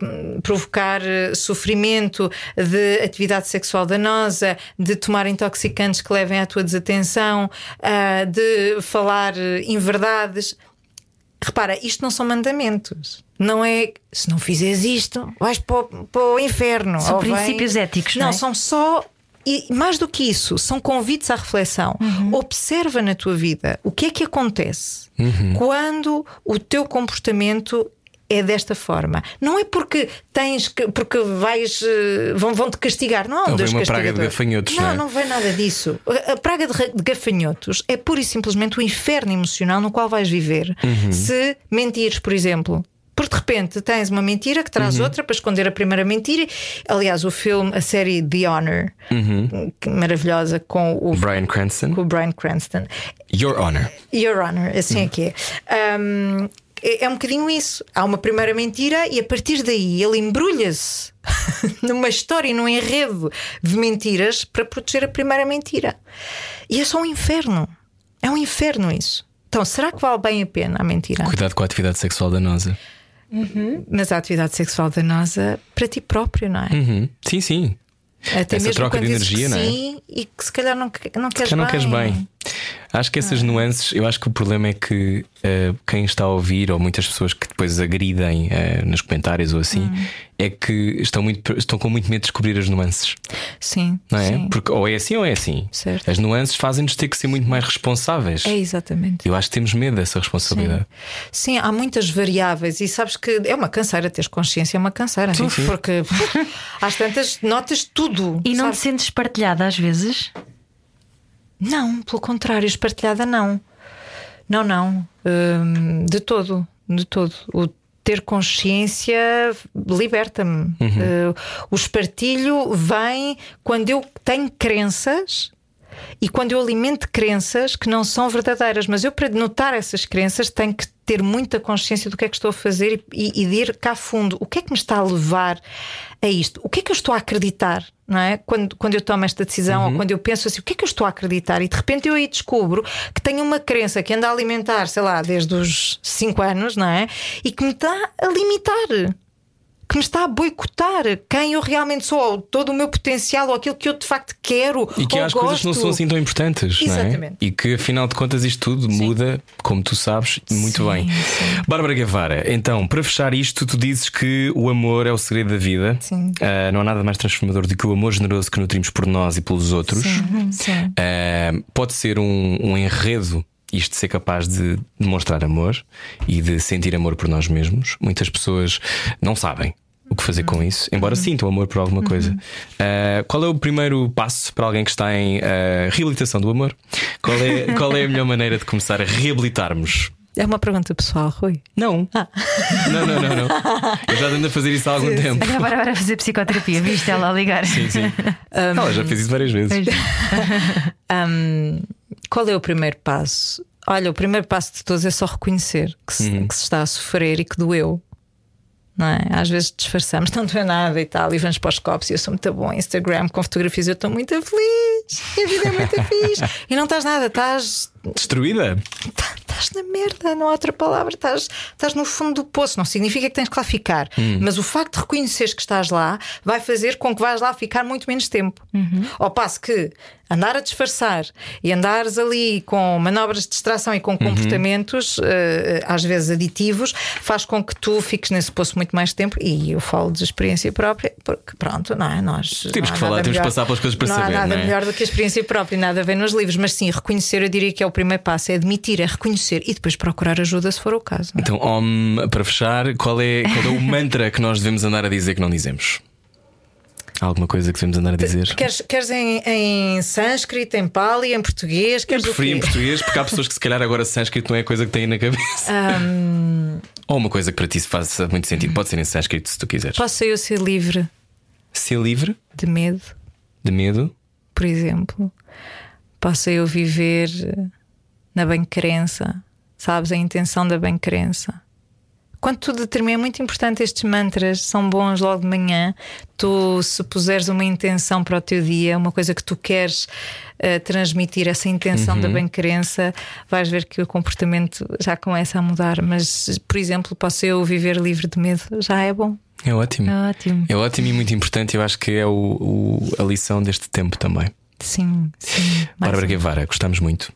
provocar sofrimento, de atividade sexual danosa, de tomar intoxicantes que levem à tua desatenção, de falar inverdades. Repara, isto não são mandamentos. Não é se não fizeres isto, vais para o, para o inferno. São ou vem- princípios éticos, não é? são só. E mais do que isso, são convites à reflexão. Uhum. Observa na tua vida o que é que acontece Uhum. quando o teu comportamento é desta forma. Não é porque tens que, porque vais eh, vão, vão te castigar, não há um Não, vem Deus uma praga de gafanhotos, Não, não é? não vem nada disso. A praga de, ra- de gafanhotos é pura e simplesmente o inferno emocional no qual vais viver. Uhum. Se mentires, por exemplo. De repente tens uma mentira que traz Uhum. outra para esconder a primeira mentira. Aliás, o filme, a série The Honor, que- maravilhosa com o, Uhum. Brian Cranston. com o Brian Cranston. Your Honor. Your Honor, assim é que é. Um, é. é um bocadinho isso. Há uma primeira mentira e a partir daí ele embrulha-se numa história e num enredo de mentiras para proteger a primeira mentira. E é só um inferno. É um inferno isso. Então, será que vale bem a pena a mentira? Cuidado com a atividade sexual danosa. Mas a atividade sexual danosa para ti próprio, não é? Uhum. Sim, sim. Até Essa mesmo troca de energia, não é? sim e que se calhar não, não queres Já não bem. queres bem. Acho que essas nuances, eu acho que o problema é que eh, quem está a ouvir, ou muitas pessoas que depois agridem eh, nos comentários ou assim, Hum. é que estão, muito, estão com muito medo de descobrir as nuances. Sim, Não é? sim. Porque ou é assim ou é assim. Certo. As nuances fazem-nos ter que ser muito mais responsáveis. É exatamente. Eu acho que temos medo dessa responsabilidade. Sim, há muitas variáveis e sabes que é uma canseira teres consciência, é uma canseira. Sim, sim. Porque às tantas notas tudo. E não sabes? te sentes partilhada às vezes? Não, pelo contrário, espartilhada não. Não, não. Hum, de todo, de todo. O ter consciência liberta-me. Uh, o espartilho vem quando eu tenho crenças. E quando eu alimento crenças que não são verdadeiras, mas eu, para notar essas crenças, tenho que ter muita consciência do que é que estou a fazer e, e de ir cá fundo. O que é que me está a levar a isto? O que é que eu estou a acreditar? Não é? quando, quando eu tomo esta decisão ou quando eu penso assim, o que é que eu estou a acreditar? E de repente eu aí descubro que tenho uma crença que anda a alimentar, sei lá, desde os 5 anos, não é? E que me está a limitar que me está a boicotar quem eu realmente sou, ou todo o meu potencial, ou aquilo que eu de facto quero. E que ou as coisas que não gosto. são assim tão importantes, não é? Exatamente. E que afinal de contas isto tudo muda, como tu sabes, muito Sim, bem. Bárbara Guevara, então, para fechar isto, tu dizes que o amor é o segredo da vida. Sim. Ah, não há nada mais transformador do que o amor generoso que nutrimos por nós e pelos outros. Sim. Ah, pode ser um, um enredo isto de ser capaz de demonstrar amor e de sentir amor por nós mesmos. Muitas pessoas não sabem o que fazer com isso, embora sintam amor por alguma coisa. Ah, qual é o primeiro passo para alguém que está em ah, reabilitação do amor? Qual é, qual é a melhor maneira de começar a reabilitarmos? É uma pergunta pessoal, Rui. Não. Não, não, não, não. Eu já ando a fazer isso há algum tempo. Olha, agora vai fazer psicoterapia, viste ela a ligar. Sim, sim. Ela já fez isso várias vezes. Hum, qual é o primeiro passo? Olha, o primeiro passo de todos é só reconhecer que se, Uhum. que se está a sofrer e que doeu. Não é? Às vezes disfarçamos, não doeu nada e tal, e vamos para os copos e eu sou muito bom. Instagram com fotografias, eu estou muito feliz, a vida é muito fixe. E não estás nada, estás Destruída? tá- estás na merda, não há outra palavra, estás, estás no fundo do poço. Não significa que tens que lá ficar, mas o facto de reconheceres que estás lá vai fazer com que vais lá ficar muito menos tempo. Ao passo que andar a disfarçar e andares ali com manobras de distração e com comportamentos, eh, às vezes aditivos, faz com que tu fiques nesse poço muito mais tempo. E eu falo de experiência própria, porque pronto, não é? Nós Temos que falar, temos que passar pelas coisas para não saber, Há nada não é? melhor do que a experiência própria, nada vem nos livros, mas sim, reconhecer, eu diria que é o primeiro passo, é admitir, é reconhecer e depois procurar ajuda se for o caso. é? Então, Om, para fechar, qual é, qual é o mantra que nós devemos andar a dizer que não dizemos? Há alguma coisa que devemos andar a dizer? Queres, queres em, em sânscrito, em pali, em português? Eu Queres o preferi em português porque há pessoas que se calhar agora sânscrito não é a coisa que têm na cabeça. Ou uma coisa que para ti faça muito sentido. Pode ser em sânscrito se tu quiseres. Posso eu ser livre Ser livre de medo, de medo. por exemplo? Posso eu viver na bem-crença? Sabes? A intenção da bem-crença. Quando tu determinas, é muito importante estes mantras, são bons logo de manhã. Tu, se puseres uma intenção para o teu dia, uma coisa que tu queres eh, transmitir, essa intenção da bem-crença, vais ver que o comportamento já começa a mudar. Mas, por exemplo, posso eu viver livre de medo, já é bom. É ótimo. Ótimo. É ótimo e muito importante. Eu acho que é o, o- a lição deste tempo também. Sim, sim. Bárbara um. Guevara, gostamos muito.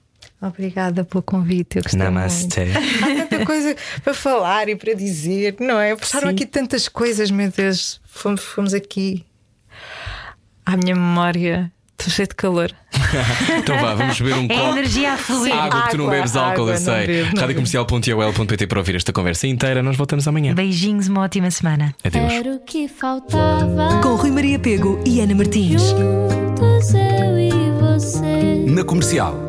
Obrigada pelo convite. Eu gostei muito. Namaste. Há tanta coisa para falar e para dizer, não é? Passaram Sim. aqui tantas coisas, meu Deus. Fomos, fomos aqui à minha memória. Estou cheio de calor. Então vá, vamos beber um É copo. energia a fluir. Água, que tu não Água, bebes álcool, água, eu sei. Radiocomercial.ol.pt para ouvir esta conversa inteira. Nós voltamos amanhã. Beijinhos, uma ótima semana. Adeus. Era o que faltava. Com Rui Maria Pego e Ana Martins. Juntos eu e você. Na comercial.